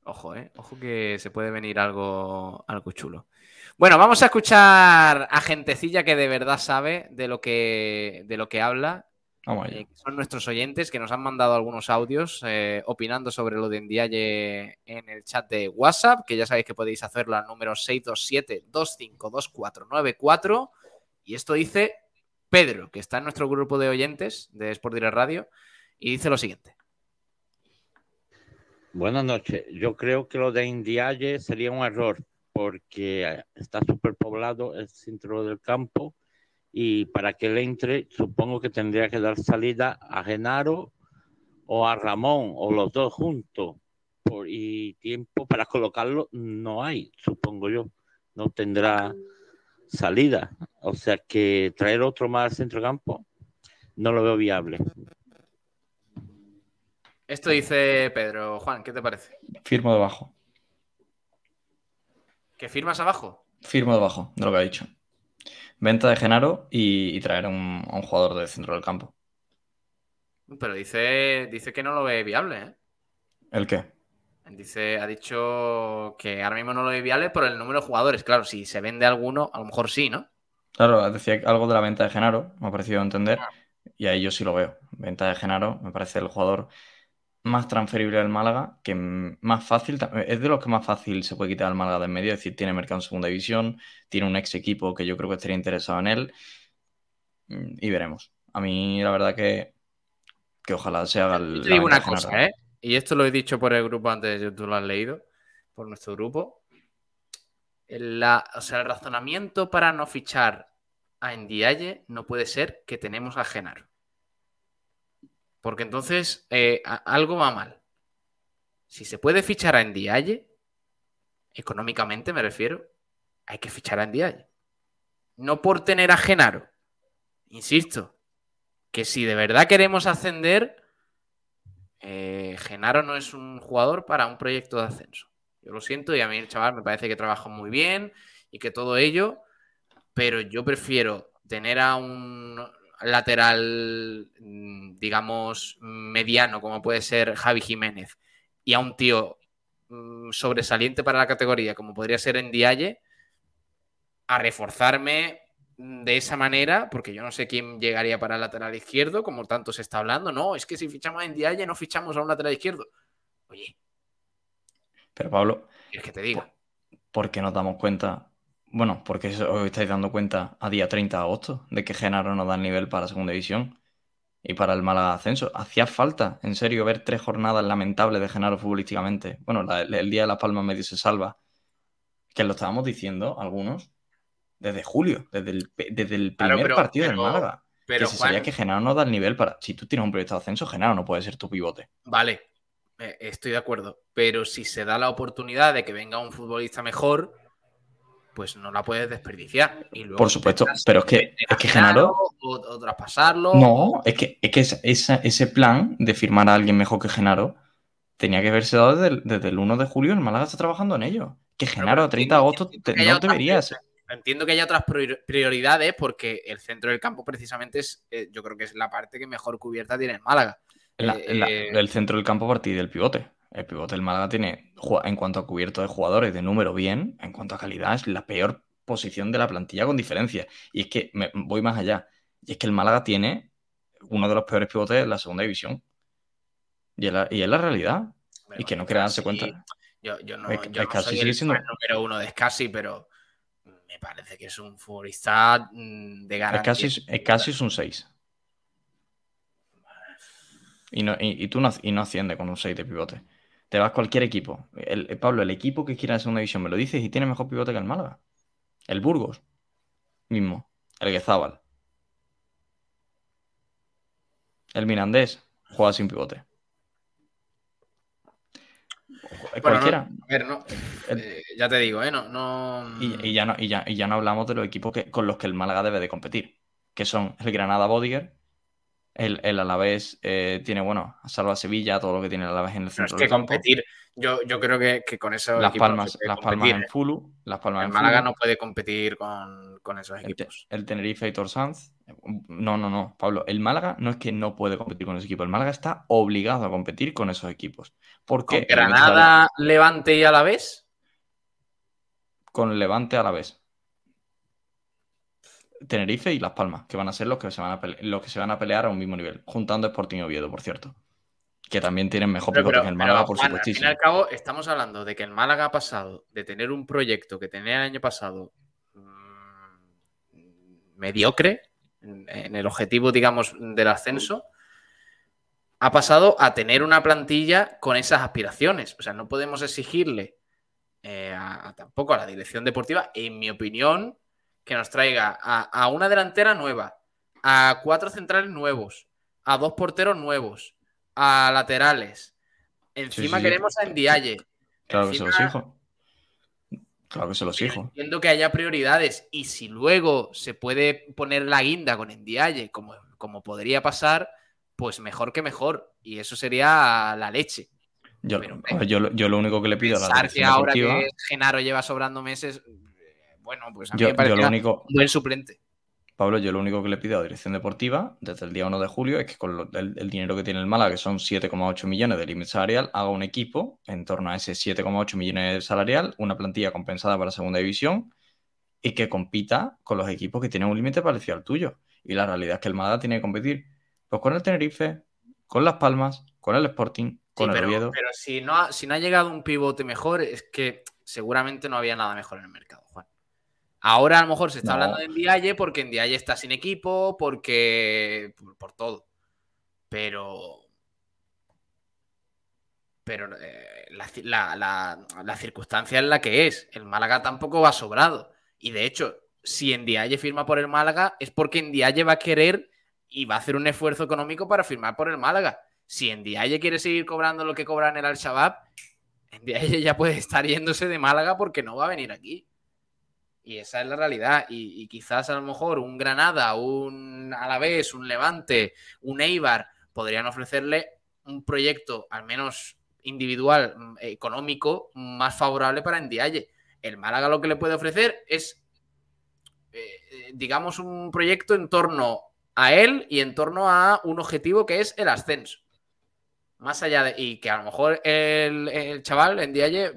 Ojo, eh. Ojo que se puede venir algo, algo chulo. Bueno, vamos a escuchar a gentecilla que de verdad sabe de lo que, de lo que habla. Eh, son nuestros oyentes que nos han mandado algunos audios eh, opinando sobre lo de Ndiaye en el chat de WhatsApp, que ya sabéis que podéis hacerlo al número 627-252494. Y esto dice Pedro, que está en nuestro grupo de oyentes de Sport Direct Radio, y dice lo siguiente. Buenas noches. Yo creo que lo de Indiaye sería un error porque está superpoblado el centro del campo y para que él entre supongo que tendría que dar salida a Genaro o a Ramón o los dos juntos por, y tiempo para colocarlo no hay, supongo yo, no tendrá salida, o sea que traer otro más al centro campo no lo veo viable. Esto dice Pedro. Juan, ¿qué te parece? Firmo debajo. ¿Qué firmas abajo? Firmo debajo de lo que ha dicho. Venta de Genaro y, traer a un, jugador del centro del campo. Pero dice, dice que no lo ve viable, ¿eh? ¿El qué? Dice, ha dicho que ahora mismo no lo ve viable por el número de jugadores. Claro, si se vende alguno, a lo mejor sí, ¿no? Claro, decía algo de la venta de Genaro, me ha parecido entender. Ah. Y ahí yo sí lo veo. Venta de Genaro, me parece el jugador más transferible al Málaga, que más fácil, es de los que más fácil se puede quitar al Málaga de en medio, es decir, tiene mercado en segunda división, tiene un ex equipo que yo creo que estaría interesado en él mm, y veremos. A mí la verdad que, que ojalá se haga el... Te digo una cosa, ¿eh? Y esto lo he dicho por el grupo antes, tú lo has leído, por nuestro grupo. La, o sea, el razonamiento para no fichar a Ndiaye no puede ser que tenemos a Genaro. Porque entonces eh, algo va mal. Si se puede fichar a Ndiaye, económicamente me refiero, hay que fichar a Ndiaye. No por tener a Genaro. Insisto, que si de verdad queremos ascender, eh, Genaro no es un jugador para un proyecto de ascenso. Yo lo siento y a mí el chaval me parece que trabaja muy bien y que todo ello, pero yo prefiero tener a un lateral, mm, digamos, mediano, como puede ser Javi Jiménez, y a un tío mm, sobresaliente para la categoría, como podría ser en Dialle, a reforzarme de esa manera, porque yo no sé quién llegaría para el lateral izquierdo, como tanto se está hablando. No, es que si fichamos en Dialle, no fichamos a un lateral izquierdo. Oye. Pero Pablo. ¿Quieres que te diga? ¿Por qué nos damos cuenta Bueno, porque os estáis dando cuenta a día 30 de agosto de que Genaro no da el nivel para segunda división y para el Málaga ascenso. Hacía falta, en serio, ver tres jornadas lamentables de Genaro futbolísticamente. Bueno, el día de Las Palmas medio se salva. Que lo estábamos diciendo algunos desde julio, desde el, desde el primer partido del Málaga. Pero, que se sabía que Genaro no da el nivel para. Si tú tienes un proyecto de ascenso, Genaro no puede ser tu pivote. Vale, eh, estoy de acuerdo. Pero si se da la oportunidad de que venga un futbolista mejor, pues no la puedes desperdiciar. Y Por supuesto, pero es que, es que Genaro. O, traspasarlo. No, es que, es que ese plan de firmar a alguien mejor que Genaro tenía que haberse dado desde el, 1 de julio. El Málaga está trabajando en ello. Que Genaro a 30 de agosto no deberías. Entiendo que haya otras prioridades porque el centro del campo precisamente es, eh, yo creo que es la parte que mejor cubierta tiene el Málaga. Eh, eh, el centro del campo a partir del pivote. El pivote del Málaga tiene, en cuanto a cubierto de jugadores de número bien, en cuanto a calidad, es la peor posición de la plantilla con diferencia. Y es que me, voy más allá. Y es que el Málaga tiene uno de los peores pivotes de la segunda división. Y es la, realidad. y que no quiera darse cuenta. Yo, yo no, yo no soy el siendo... número uno de Scassi, pero me parece que es un futbolista mm, de garantía. Es casi, es un 6. Y, no, y, tú no, y no asciende con un 6 de pivote. Te vas cualquier equipo. El, Pablo, el equipo que quiera en segunda división, me lo dices y tiene mejor pivote que el Málaga. El Burgos. Mismo. El Guezábal. El Mirandés juega sin pivote. cualquiera. Eh, ya te digo, ¿eh? No, no... Y, ya no, y, ya, y ya no hablamos de los equipos que, con los que el Málaga debe de competir, que son el Granada Bodiger, el, el Alavés eh, tiene, bueno, a Salva Sevilla, todo lo que tiene el Alavés en el centro. No es que competir, yo, yo creo que, con eso. Las Palmas, las Palmas en Fulu. Las Palmas el Málaga no puede competir con, esos equipos. El, Tenerife y Torsanz. No, no, no, Pablo. El Málaga no es que no puede competir con esos equipos. El Málaga está obligado a competir con esos equipos. ¿Por qué? Granada, Levante y Alavés? Con Levante a la vez. Tenerife y Las Palmas, que van a ser los que se van a, los que se van a pelear a un mismo nivel, juntando Sporting y Oviedo, por cierto. Que también tienen mejor pivote que el Málaga, por supuesto. Al fin y al cabo, estamos hablando de que el Málaga ha pasado de tener un proyecto que tenía el año pasado mm, mediocre, en el objetivo, digamos, del ascenso, ha pasado a tener una plantilla con esas aspiraciones. O sea, no podemos exigirle eh, tampoco a la dirección deportiva, en mi opinión, que nos traiga a, una delantera nueva, a cuatro centrales nuevos, a dos porteros nuevos, a laterales. Encima queremos a Endiaye. Claro que se los hijo. Claro que se los hijo. Entiendo que haya prioridades y si luego se puede poner la guinda con Endiaye, como, como podría pasar, pues mejor que mejor. Y eso sería la leche. Yo, yo, lo único que le pido a la que ahora que Genaro lleva sobrando meses, bueno, pues a mí me parece un buen suplente. Pablo, yo lo único que le pido a la dirección deportiva desde el día 1 de julio es que con el, dinero que tiene el Málaga, que son 7,8 millones de límite salarial, haga un equipo en torno a ese 7,8 millones de salarial, una plantilla compensada para segunda división y que compita con los equipos que tienen un límite parecido al tuyo. Y la realidad es que el Málaga tiene que competir pues con el Tenerife, con Las Palmas, con el Sporting, con el Oviedo. Pero si no, si no ha llegado un pivote mejor, es que seguramente no había nada mejor en el mercado, Juan. Ahora a lo mejor se está hablando de Ndiaye porque Ndiaye está sin equipo, porque. por, todo. Pero. Pero eh, la, circunstancia es la que es. El Málaga tampoco va sobrado. Y de hecho, si Ndiaye firma por el Málaga, es porque Ndiaye va a querer y va a hacer un esfuerzo económico para firmar por el Málaga. Si Ndiaye quiere seguir cobrando lo que cobra en el Al-Shabaab, Ndiaye ya puede estar yéndose de Málaga porque no va a venir aquí. Y esa es la realidad. Y, quizás a lo mejor un Granada, un Alavés, un Levante, un Eibar podrían ofrecerle un proyecto, al menos individual, mm, económico, más favorable para Ndiaye. El Málaga lo que le puede ofrecer es, eh, digamos, un proyecto en torno a él y en torno a un objetivo que es el ascenso. Más allá de. Y que a lo mejor el, el chaval en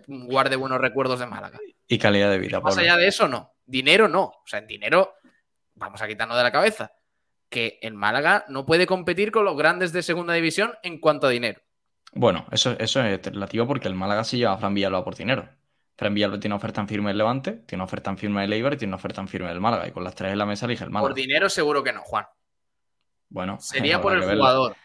guarde buenos recuerdos de Málaga. Y calidad de vida. Más allá de eso, no. Dinero no. O sea, en dinero, vamos a quitarnos de la cabeza. Que en Málaga no puede competir con los grandes de segunda división en cuanto a dinero. Bueno, eso, eso es relativo porque el Málaga sí lleva a Fran Villalba por dinero. Fran Villalba tiene oferta en firme del Levante, tiene oferta en firme del Eibar y tiene oferta en firme del Málaga. Y con las tres en la mesa elige el Málaga. Por dinero seguro que no, Juan. Bueno, Sería por el verlo. jugador.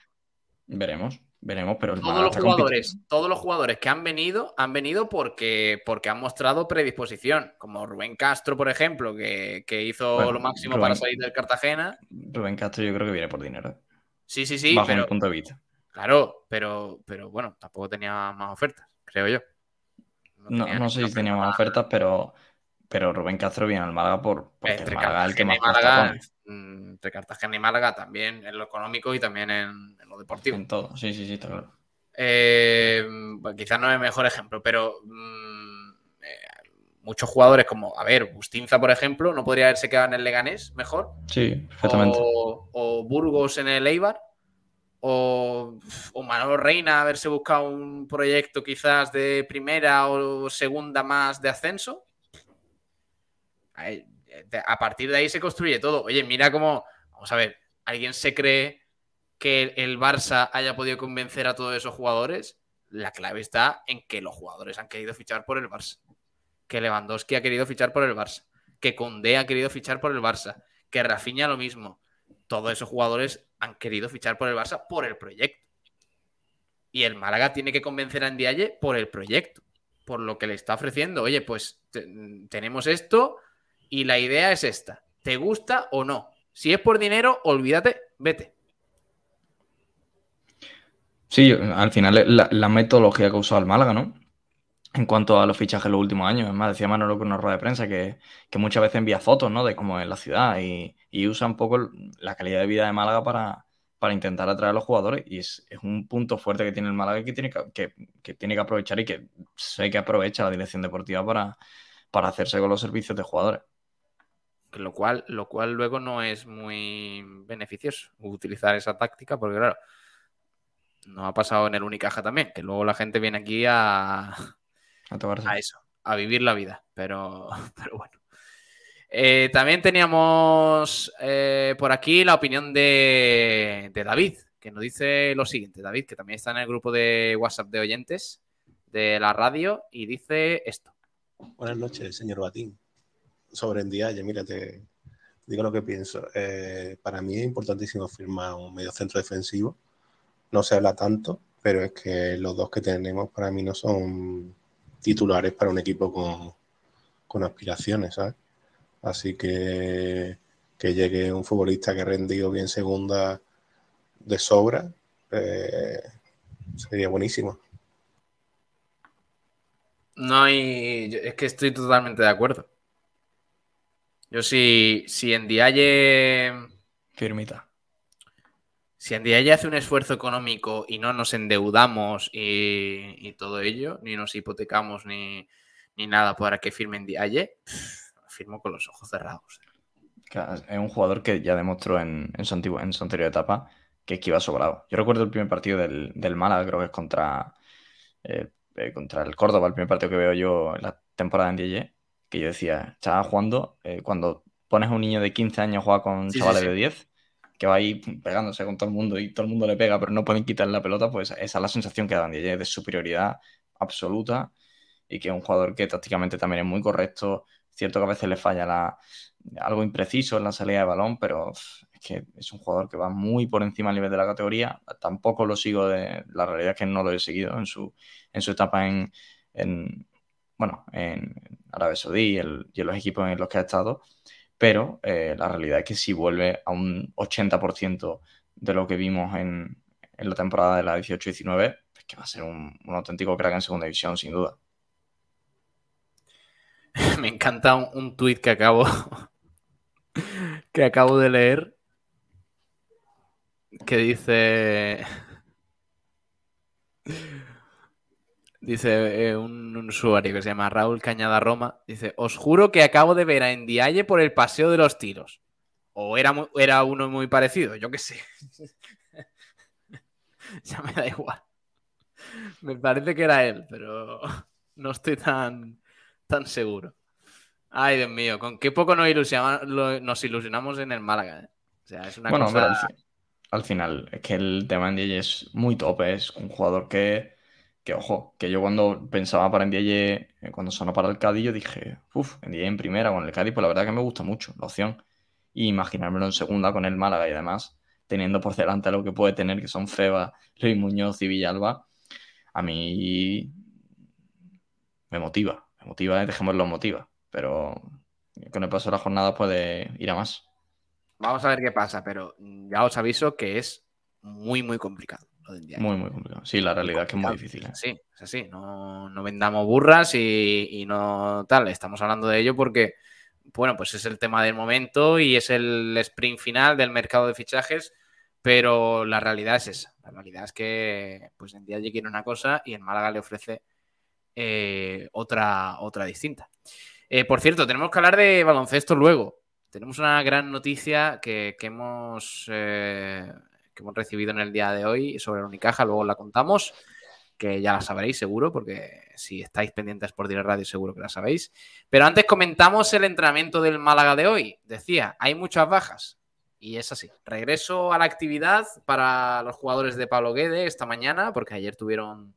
Veremos, veremos, pero Todos los jugadores, todos los jugadores que han venido, han venido porque, porque han mostrado predisposición. Como Rubén Castro, por ejemplo, que, que hizo Bueno, lo máximo Rubén- para salir del Cartagena. Rubén Castro yo creo que viene por dinero. Sí, sí, sí, bajo mi pero punto de vista. claro, pero, pero bueno, tampoco tenía más ofertas, creo yo. No, no sé si tenía más ofertas, pero, pero Rubén Castro viene al Málaga por, porque el Málaga es el que más Málaga, entre Cartagena y Málaga también en lo económico y también en, en lo deportivo. En todo, sí, sí, sí, está claro. Eh, bueno, quizás no es el mejor ejemplo, pero mm, eh, muchos jugadores como, a ver, Bustinza, por ejemplo, no podría haberse quedado en el Leganés mejor. Sí, perfectamente. O, o Burgos en el Eibar. O, o Manolo Reina haberse buscado un proyecto quizás de primera o segunda más de ascenso. A partir de ahí se construye todo. Oye, mira cómo, vamos a ver, ¿alguien se cree que el Barça haya podido convencer a todos esos jugadores? La clave está en que los jugadores han querido fichar por el Barça. Que Lewandowski ha querido fichar por el Barça. Que Condé ha querido fichar por el Barça. Que Rafinha lo mismo. Todos esos jugadores han querido fichar por el Barça por el proyecto. Y el Málaga tiene que convencer a Ndiaye por el proyecto. Por lo que le está ofreciendo. Oye, pues te- tenemos esto y la idea es esta. ¿Te gusta o no? Si es por dinero, olvídate, vete. Sí, al final la, metodología que ha usado el Málaga, ¿no? En cuanto a los fichajes en los últimos años. Es más, decía Manolo con una rueda de prensa que, que muchas veces envía fotos, ¿no? De cómo es la ciudad y, usa un poco la calidad de vida de Málaga para, para intentar atraer a los jugadores. Y es, un punto fuerte que tiene el Málaga que tiene que, que- que tiene que aprovechar y que sé que aprovecha la dirección deportiva para, para hacerse con los servicios de jugadores. Que Lo cual, lo cual luego no es muy beneficioso utilizar esa táctica, porque claro, no ha pasado en el Unicaja también, que luego la gente viene aquí a, A a eso, a vivir la vida. Pero, pero bueno. Eh, también teníamos eh, por aquí la opinión de, de David, que nos dice lo siguiente. David, que también está en el grupo de WhatsApp de oyentes de la radio, y dice esto. Buenas noches, señor Batín. Sobre Ndiaye, mira, te digo lo que pienso. Eh, para mí es importantísimo firmar un medio centro defensivo. No se habla tanto, pero es que los dos que tenemos para mí no son titulares para un equipo con, con aspiraciones, ¿sabes? Así que que llegue un futbolista que ha rendido bien segunda de sobra eh, sería buenísimo. No yo- Es que estoy totalmente de acuerdo. Yo si, si en Dialle. Firmita. Si en Dialle hace un esfuerzo económico y no nos endeudamos y, y todo ello, ni nos hipotecamos ni, ni nada para que firmen Dialle, firmo con los ojos cerrados. Claro, Es un jugador que ya demostró en, en su, antiguo- en su anterior etapa que es que iba sobrado. Yo recuerdo el primer partido del, del Málaga, creo que es contra, eh, eh, contra el Córdoba, el primer partido que veo yo en la temporada en Dielle, que yo decía, estaba jugando, eh, cuando pones a un niño de 15 años a jugar con Sí, chavales sí. de 10, que va ahí pegándose con todo el mundo y todo el mundo le pega, pero no pueden quitarle la pelota, pues esa es la sensación que da en Dielle, de superioridad absoluta y que es un jugador que tácticamente también es muy correcto. Cierto que a veces le falla la, algo impreciso en la salida de balón, pero es que es un jugador que va muy por encima del nivel de la categoría. Tampoco lo sigo de. La realidad es que no lo he seguido en su, en su etapa en, en, bueno, en Arabia Saudí y, en los equipos en los que ha estado. Pero eh, la realidad es que si vuelve a un 80% de lo que vimos en, la temporada de la 18-19, es que va a ser un, un auténtico crack en segunda división, sin duda. Me encanta un, un tuit que acabo, que acabo de leer que dice dice eh, un, un usuario que se llama Raúl Cañada Roma dice os juro que acabo de ver a Ndiaye por el paseo de los tiros o era, era uno muy parecido yo qué sé ya me da igual me parece que era él pero no estoy tan tan seguro Ay, Dios mío, con qué poco nos, ilusiona- lo- nos ilusionamos en el Málaga. ¿eh? O sea, es una Bueno, cosa... al, fi- al final, es que el tema de es muy top, es un jugador que, que ojo, que yo cuando pensaba para Ndiaye, eh, cuando sonó para el Cádiz, yo dije, uff, Ndiaye en primera con el Cádiz, pues la verdad que me gusta mucho la opción. Y imaginármelo en segunda con el Málaga y además, teniendo por delante lo que puede tener, que son Feba, Luis Muñoz y Villalba, a mí me motiva, me motiva, dejémoslo motiva, pero con el paso de la jornada puede ir a más. Vamos a ver qué pasa, pero ya os aviso que es muy, muy complicado. Muy, muy complicado. Sí, la realidad es que es muy difícil. ¿eh? Sí, es así. No, no vendamos burras y, y, no tal. Estamos hablando de ello porque, bueno, pues es el tema del momento y es el sprint final del mercado de fichajes, pero la realidad es esa. La realidad es que, pues en día quiere una cosa y en Málaga le ofrece eh, otra, otra distinta. Eh, por cierto, tenemos que hablar de baloncesto luego. Tenemos una gran noticia que, que hemos que hemos recibido en el día de hoy sobre la Unicaja, luego la contamos, que ya la sabréis seguro, porque si estáis pendientes por Dire Radio seguro que la sabéis. Pero antes comentamos el entrenamiento del Málaga de hoy. Decía, hay muchas bajas. Y es así. Regreso a la actividad para los jugadores de Pablo Guede esta mañana, porque ayer tuvieron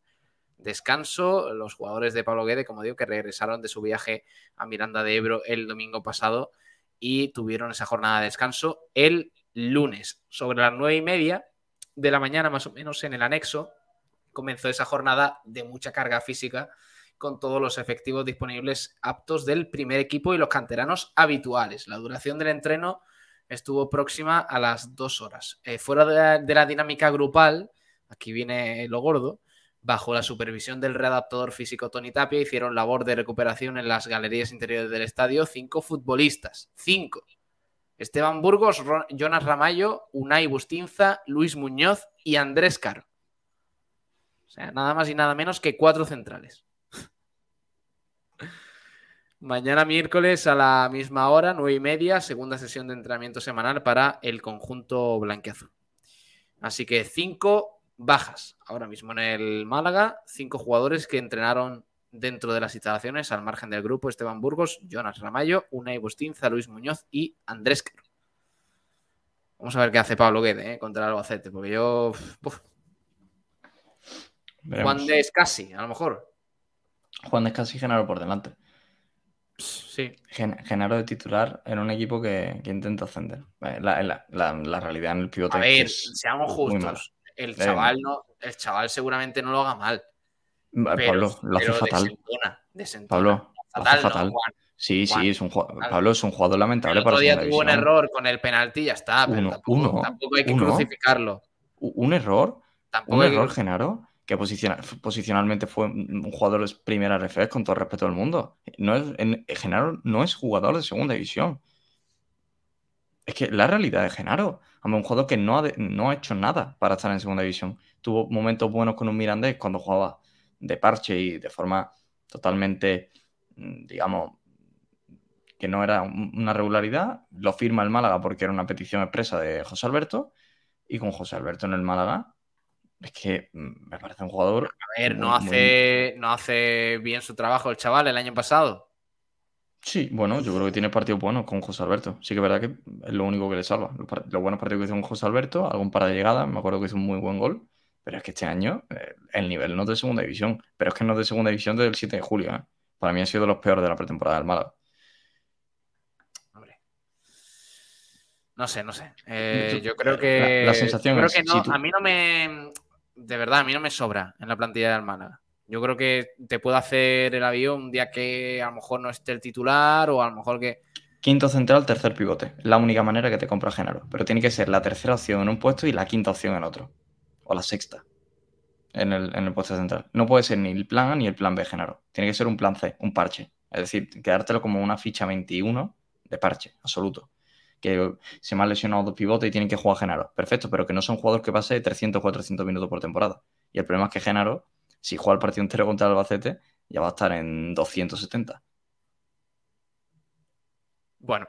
descanso. Los jugadores de Pablo Guede, como digo, que regresaron de su viaje a Miranda de Ebro el domingo pasado y tuvieron esa jornada de descanso. El lunes, sobre las nueve y media de la mañana, más o menos en el anexo, comenzó esa jornada de mucha carga física con todos los efectivos disponibles aptos del primer equipo y los canteranos habituales. La duración del entreno estuvo próxima a las dos horas. Eh, fuera de la, de la, dinámica grupal, aquí viene lo gordo, bajo la supervisión del readaptador físico Tony Tapia, hicieron labor de recuperación en las galerías interiores del estadio cinco futbolistas. Cinco. Esteban Burgos, Jonas Ramallo, Unai Bustinza, Luis Muñoz y Andrés Caro. O sea, nada más y nada menos que cuatro centrales. Mañana miércoles a la misma hora, nueve y media, segunda sesión de entrenamiento semanal para el conjunto blanqueazul. Así que cinco bajas ahora mismo en el Málaga, cinco jugadores que entrenaron dentro de las instalaciones, al margen del grupo, Esteban Burgos, Jonas Ramallo, Unai Bustinza, Luis Muñoz y Andrés Quero. Vamos a ver qué hace Pablo Guede ¿eh? contra el Albacete, porque yo. Uf. Juan de Escasi, a lo mejor. Juan de Escasi y Genaro por delante. Sí. Gen Genaro de titular en un equipo que, que intenta ascender. La, la, la, la, realidad en el pivote. A ver, es seamos justos. El chaval, no, el chaval seguramente no lo haga mal. Pablo, lo hace fatal. Desentona, desentona. Pablo, fatal, lo hace fatal. ¿no, Juan? Sí, Juan, sí, es un jugador, Pablo es un jugador lamentable el otro para día tuvo un error con el penalti y ya está. Pero Uno, tampoco, uno, tampoco hay que uno. crucificarlo. Un error, Tampoco un que error, Genaro, que posiciona- posicionalmente fue un jugador de primera RF con todo el respeto del mundo. No es, en, Genaro no es jugador de segunda división. Es que la realidad de Genaro, un jugador que no ha, de- no ha hecho nada para estar en segunda división. Tuvo momentos buenos con un Mirandés cuando jugaba de parche y de forma totalmente, mm, digamos, que no era un- una regularidad. Lo firma el Málaga porque era una petición expresa de José Alberto. Y con José Alberto en el Málaga, es que mm, me parece un jugador. A ver, no muy- muy- hace, no hace bien su trabajo el chaval el año pasado. Sí, bueno, yo creo que tiene partidos buenos con José Alberto. Sí que es verdad que es lo único que le salva. Los buenos partidos que hizo con José Alberto, algún par de llegadas, me acuerdo que hizo un muy buen gol. Pero es que este año eh, el nivel no es de segunda división. Pero es que no es de segunda división desde el 7 de julio. ¿eh? Para mí ha sido de los peores de la pretemporada del Málaga. Hombre. No sé, no sé. Eh, yo creo que. la- la sensación creo es, que no, si tú- a mí no me. De verdad, a mí no me sobra en la plantilla del Málaga. Yo creo que te puedo hacer el avión un día que a lo mejor no esté el titular o a lo mejor que. Quinto central, tercer pivote. La única manera que te compra Genaro. Pero tiene que ser la tercera opción en un puesto y la quinta opción en otro. O la sexta. En el, en el puesto central. No puede ser ni el plan A ni el plan B Genaro. Tiene que ser un plan C, un parche. Es decir, quedártelo como una ficha 21 de parche, absoluto. Que se me han lesionado dos pivotes y tienen que jugar Genaro. Perfecto, pero que no son jugadores que pase 300 o 400 minutos por temporada. Y el problema es que Genaro, si juega el partido entero contra el Albacete, ya va a estar en 270. Bueno,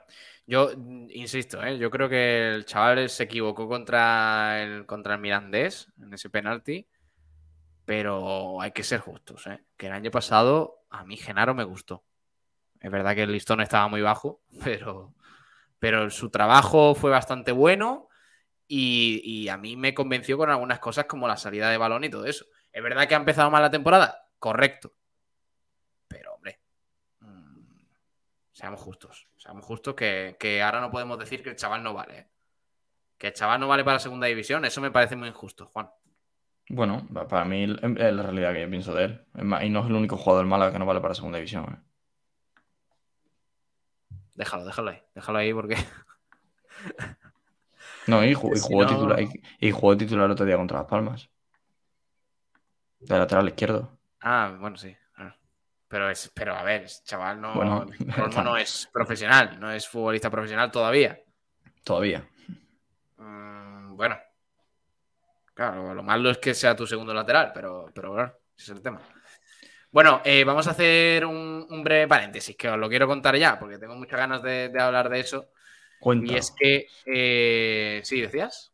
yo insisto, ¿eh? yo creo que el chaval se equivocó contra el, contra el Mirandés en ese penalti, pero hay que ser justos, ¿eh? que el año pasado a mí Genaro me gustó. Es verdad que el listón estaba muy bajo, pero, pero su trabajo fue bastante bueno y, y a mí me convenció con algunas cosas como la salida de balón y todo eso. ¿Es verdad que ha empezado mal la temporada? Correcto. Pero, hombre, mm, seamos justos. Seamos justos que, que ahora no podemos decir que el chaval no vale. ¿eh? Que el chaval no vale para la segunda división, eso me parece muy injusto, Juan. Bueno, pa- para mí es la realidad que yo pienso de él. Y no es el único jugador Málaga que no vale para segunda división. ¿eh? Déjalo, déjalo ahí. Déjalo ahí porque. No, y, y Si jugó no- titular, y, y jugó titular el otro día contra Las Palmas. De lateral izquierdo. Ah, bueno, sí. Pero es, pero a ver, chaval no. Bueno, no es profesional, no es futbolista profesional todavía. Todavía. Mm, bueno. Claro, lo malo es que sea tu segundo lateral, pero, pero bueno, ese es el tema. Bueno, eh, vamos a hacer un, un breve paréntesis, que os lo quiero contar ya, porque tengo muchas ganas de, de hablar de eso. Cuenta. Y es que, eh, sí, decías.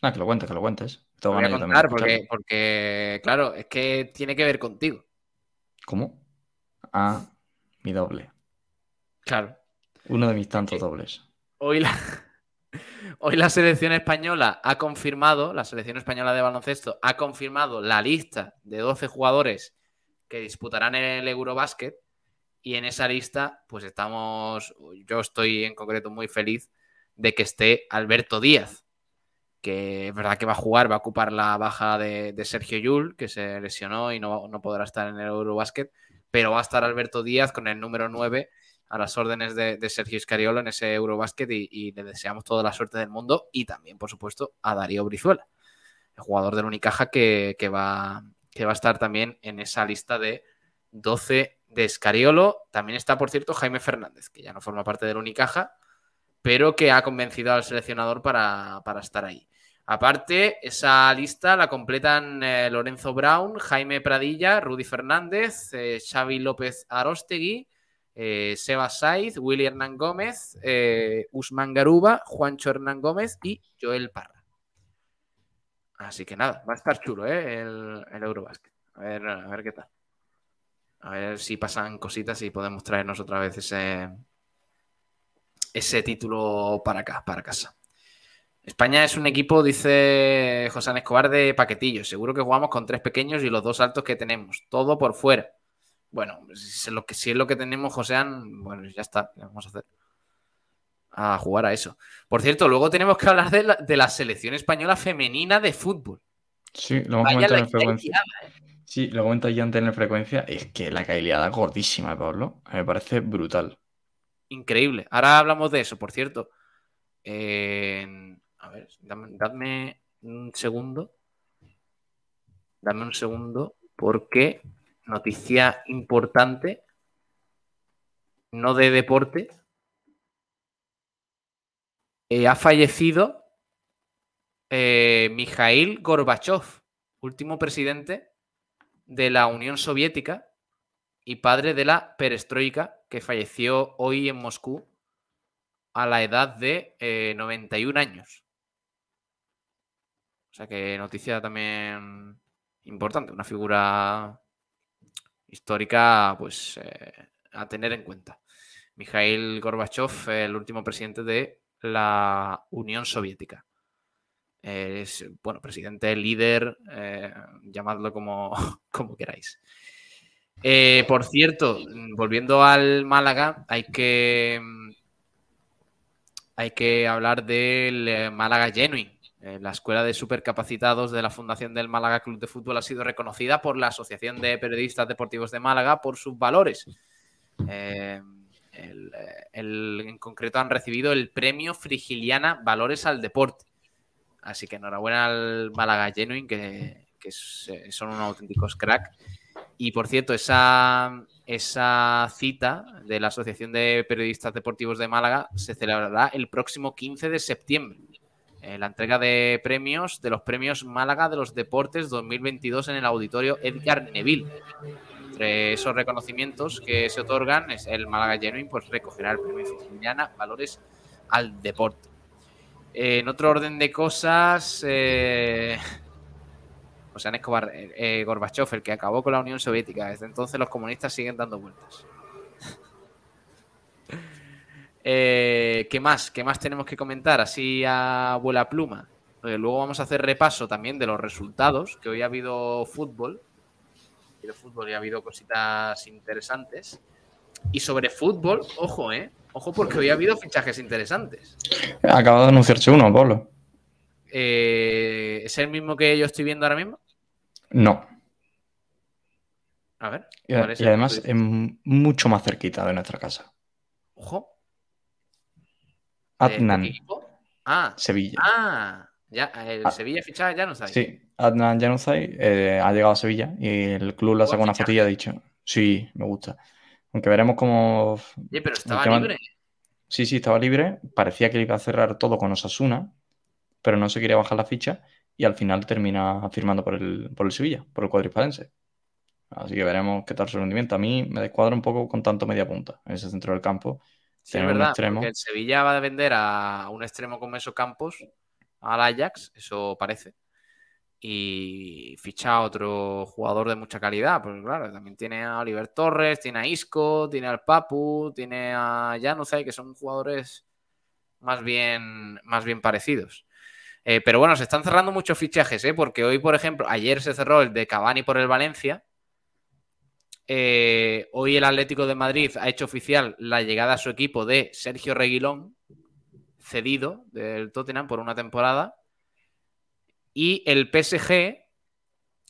Ah, que lo cuentes, que lo cuentes. Voy a contar porque, porque, claro, es que tiene que ver contigo. ¿Cómo? Ah, mi doble. Claro. Uno de mis tantos dobles. Hoy la, hoy la selección española ha confirmado, la selección española de baloncesto ha confirmado la lista de 12 jugadores que disputarán el Eurobasket y en esa lista pues estamos, yo estoy en concreto muy feliz de que esté Alberto Díaz, que es verdad que va a jugar, va a ocupar la baja de, Sergio Yul, que se lesionó y no, no podrá estar en el Eurobasket, pero va a estar Alberto Díaz con el número 9 a las órdenes de, Sergio Iscariolo en ese Eurobasket y, y le deseamos toda la suerte del mundo y también, por supuesto, a Darío Brizuela, el jugador del Unicaja que, que va, que va a estar también en esa lista de 12 de Escariolo. También está, por cierto, Jaime Fernández, que ya no forma parte del Unicaja, pero que ha convencido al seleccionador para, para estar ahí. Aparte, esa lista la completan eh, Lorenzo Brown, Jaime Pradilla, Rudy Fernández, eh, Xavi López Arostegui, eh, Seba Saiz, Willy Hernán Gómez, eh, Usman Garuba, Juancho Hernán Gómez y Joel Parra. Así que nada, va a estar chulo el, el Eurobasket. A ver, a ver qué tal. A ver si pasan cositas y podemos traernos otra vez ese, ese título para acá, para casa. España es un equipo, dice José Escobar, de paquetillos. Seguro que jugamos con tres pequeños y los dos altos que tenemos. Todo por fuera. Bueno, si es lo que, si es lo que tenemos, Josean, bueno, ya está, ¿qué vamos a hacer? A jugar a eso. Por cierto, luego tenemos que hablar de la, de la selección española femenina de fútbol. Sí, lo hemos comentado la en frecuencia. liada, ¿eh? Sí, lo ya antes en frecuencia. Es que la cailiada gordísima Pablo. Me parece brutal. Increíble. Ahora hablamos de eso, por cierto. Eh, a ver, dame, un segundo. Dame un segundo, porque noticia importante, no de deporte. Eh, ha fallecido eh, Mikhail Gorbachev, último presidente de la Unión Soviética y padre de la perestroika, que falleció hoy en Moscú a la edad de eh, 91 años. O sea que noticia también importante, una figura histórica pues eh, a tener en cuenta. Mikhail Gorbachev, el último presidente de la Unión Soviética. Es, bueno, presidente, líder, eh, llamadlo como, como queráis. Eh, por cierto, volviendo al Málaga, hay que hay que hablar del Málaga Genuine. Eh, la escuela de supercapacitados de la Fundación del Málaga Club de Fútbol ha sido reconocida por la Asociación de Periodistas Deportivos de Málaga por sus valores. Eh, el, en concreto han recibido el premio Frigiliana Valores al Deporte. Así que enhorabuena al Málaga Genuine, que, eh, son unos auténticos crack. Y por cierto, esa, esa cita de la Asociación de Periodistas Deportivos de Málaga se celebrará el próximo 15 de septiembre. Eh, la entrega de premios de los premios Málaga de los Deportes 2022 en el auditorio Edgar Neville. Entre esos reconocimientos que se otorgan, es el Málaga Genuine pues recogerá el premio Frigiliana Valores al Deporte. Eh, en otro orden de cosas, eh, José Escobar, eh, Gorbachev, el que acabó con la Unión Soviética. Desde entonces los comunistas siguen dando vueltas. Eh, ¿Qué más? ¿Qué más tenemos que comentar? Así a vuela pluma. Eh, luego vamos a hacer repaso también de los resultados, que hoy ha habido fútbol. Ha habido fútbol y ha habido cositas interesantes. Y sobre fútbol, ojo, ¿eh? Ojo porque hoy ha habido fichajes interesantes. Acaba de anunciarse uno, Pablo. Eh, ¿Es el mismo que yo estoy viendo ahora mismo? No. A ver. Y, ¿cuál es y además es mucho más cerquita de nuestra casa. Ojo. ¿De- de Adnan, qué equipo? Ah, Sevilla. ah, ya, el Ah. Sevilla ficha ya no ahí. Sí, Adnan Januzaj eh, ha llegado a Sevilla y el club le ha sacado una fotilla y ha dicho, sí, me gusta. Aunque veremos cómo... Oye, pero estaba tema- libre. Sí, sí, estaba libre. Parecía que iba a cerrar todo con Osasuna, pero no se quería bajar la ficha y al final termina firmando por el, por el Sevilla, por el cuadrispalense. Así que veremos qué tal su rendimiento. A mí me descuadra un poco con tanto media punta en ese centro del campo. Sí, es verdad, porque el Sevilla va a vender a un extremo como esos campos al Ajax, eso parece. Y ficha a otro jugador de mucha calidad, porque claro, también tiene a Oliver Torres, tiene a Isco, tiene al Papu, tiene a Januzaj, que son jugadores más bien, más bien parecidos. Eh, pero bueno, se están cerrando muchos fichajes, ¿eh? porque hoy, por ejemplo, ayer se cerró el de Cavani por el Valencia. Eh, hoy el Atlético de Madrid ha hecho oficial la llegada a su equipo de Sergio Reguilón, cedido del Tottenham por una temporada. Y el PSG,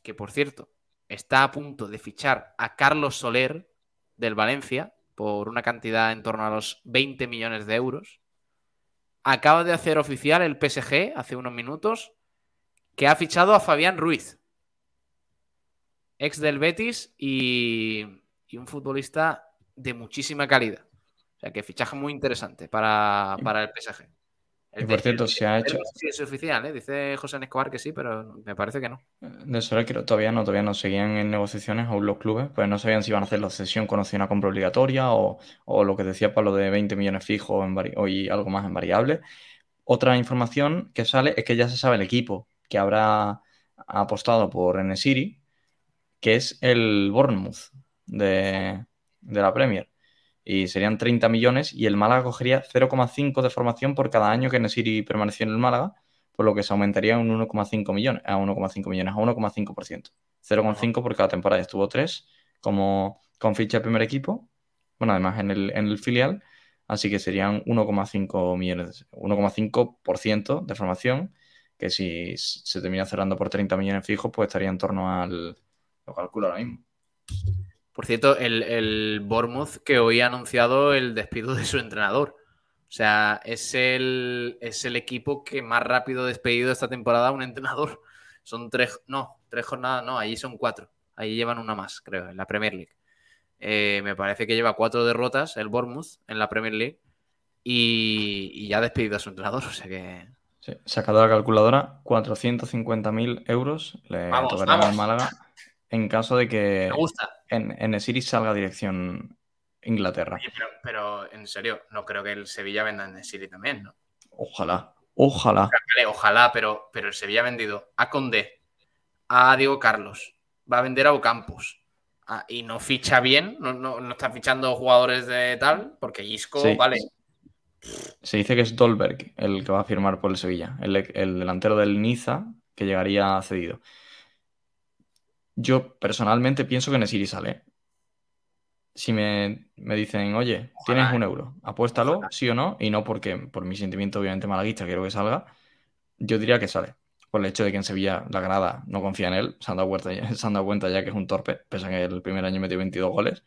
que por cierto está a punto de fichar a Carlos Soler del Valencia por una cantidad en torno a los 20 millones de euros. Acaba de hacer oficial el PSG hace unos minutos que ha fichado a Fabián Ruiz, ex del Betis y, y un futbolista de muchísima calidad. O sea que fichaje muy interesante para, para el PSG. Y por cierto, se ha hecho- es oficial, ¿eh? dice José Escobar que sí, pero me parece que no. De Soler creo todavía no, todavía no seguían en negociaciones aún los clubes, pues no sabían si iban a hacer la cesión con opción a compra obligatoria o, o lo que decía Pablo de 20 millones fijos en vari- y algo más en variable. Otra información que sale es que ya se sabe el equipo que habrá apostado por Enesiri, que es el Bournemouth de, de la Premier. Y serían 30 millones y el Málaga cogería 0,5 de formación por cada año que Enesiri permaneció en el Málaga por lo que se aumentaría un 1,5 millones, a 1,5 millones, a 1,5%. 0,5 por cada temporada. Estuvo 3 como con ficha de primer equipo, bueno, además en el, en el filial, así que serían 1,5 millones, 1,5% de formación, que si se termina cerrando por 30 millones fijos, pues estaría en torno al, lo calculo ahora mismo. Por cierto, el, el Bournemouth que hoy ha anunciado el despido de su entrenador. O sea, es el, es el equipo que más rápido ha despedido esta temporada a un entrenador. Son tres, no, tres jornadas, no, allí son cuatro. Ahí llevan una más, creo, en la Premier League. Eh, me parece que lleva cuatro derrotas el Bournemouth en la Premier League y, y ya ha despedido a su entrenador. O sea que Sí, sacado la calculadora, 450.000 euros le Vamos, tocarán vamos. al Málaga en caso de que me gusta. en, en Esiri salga dirección Inglaterra. Oye, pero, pero en serio, no creo que el Sevilla venda en City también, ¿no? Ojalá, ojalá. Vale, ojalá, pero, pero el Sevilla ha vendido a Condé, a Diego Carlos, va a vender a Ocampos. Ah, y no ficha bien, no, no- no está fichando jugadores de tal, porque Isco, Sí. vale. Se dice que es Dolberg el que va a firmar por el Sevilla, el, el delantero del Niza que llegaría cedido. Yo personalmente pienso que Nesiri sale. Si me, me dicen, oye, Ojalá, tienes un eh. euro, apuéstalo, sí o no, y no porque por mi sentimiento obviamente malaguista quiero que salga, yo diría que sale. Por el hecho de que en Sevilla la grada no confía en él, se han dado cuenta ya, se han dado cuenta ya que es un torpe, pese a que el primer año metió 22 goles.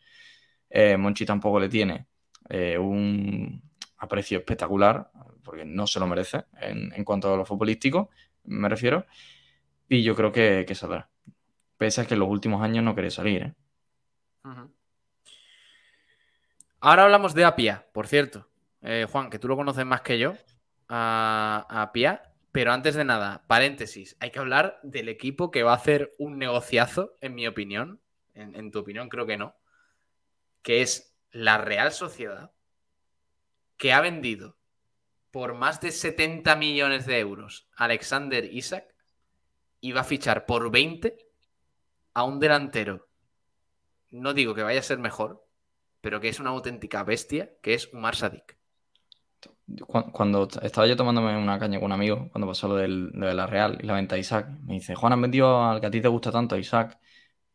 Eh, Monchi tampoco le tiene eh, un aprecio espectacular, porque no se lo merece en, en cuanto a lo futbolístico, me refiero. Y yo creo que, que saldrá. Pese a que en los últimos años no quería salir. ¿eh? Ahora hablamos de Apia, por cierto. Eh, Juan, que tú lo conoces más que yo, a, a Apia. Pero antes de nada, paréntesis, hay que hablar del equipo que va a hacer un negociazo, en mi opinión. En, en tu opinión, creo que no. Que es la Real Sociedad, que ha vendido por más de 70 millones de euros a Alexander Isaac y va a fichar por 20 a un delantero. No digo que vaya a ser mejor, pero que es una auténtica bestia, que es Umar Sadik. cuando estaba yo tomándome una caña con un amigo, cuando pasó lo, del, de la Real y la venta de Isaac, me dice, Juan, han vendido al que a ti te gusta tanto, Isaac.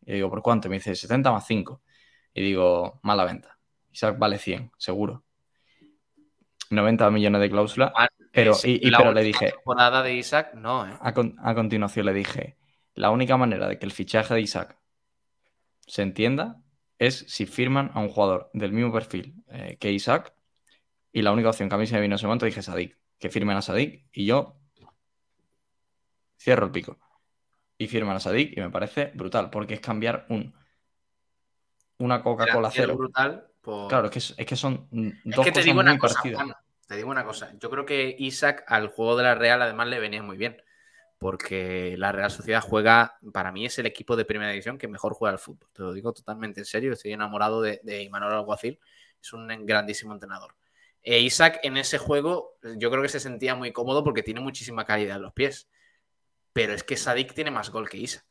Y digo, ¿por cuánto? me dice, 70 más 5. Y digo, mala venta. Isaac vale 100, seguro. 90 millones de cláusula. pero, y, pero le dije. temporada de Isaac, no, ¿eh? a, a, continuación le dije: la única manera de que el fichaje de Isaac se entienda es si firman a un jugador del mismo perfil eh, que Isaac. Y la única opción que a mí se me vino en ese momento dije Sadik. Que firmen a Sadik y yo cierro el pico. Y firman a Sadik y me parece brutal, porque es cambiar un una Coca-Cola cero. Brutal Claro, es que, es que son dos cosas muy partidas. te digo una cosa, yo creo que Isaac al juego de la Real además le venía muy bien, porque la Real Sociedad juega, para mí es el equipo de primera división que mejor juega al fútbol, te lo digo totalmente en serio, estoy enamorado de, de Imanol Alguacil, es un grandísimo entrenador. E Isaac en ese juego yo creo que se sentía muy cómodo porque tiene muchísima calidad en los pies, pero es que Sadik tiene más gol que Isaac.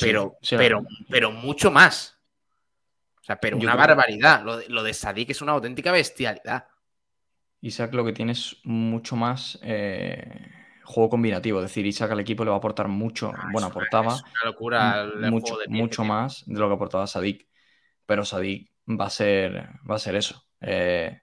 Pero, pero, pero mucho más. O sea, pero una barbaridad. Lo de, Sadik es una auténtica bestialidad. Isaac lo que tiene es mucho más eh, juego combinativo. Es decir, Isaac al equipo le va a aportar mucho. Ah, bueno, aportaba. una locura mucho, mucho más de lo que aportaba Sadik. Pero Sadik va a ser, va a ser eso. Eh,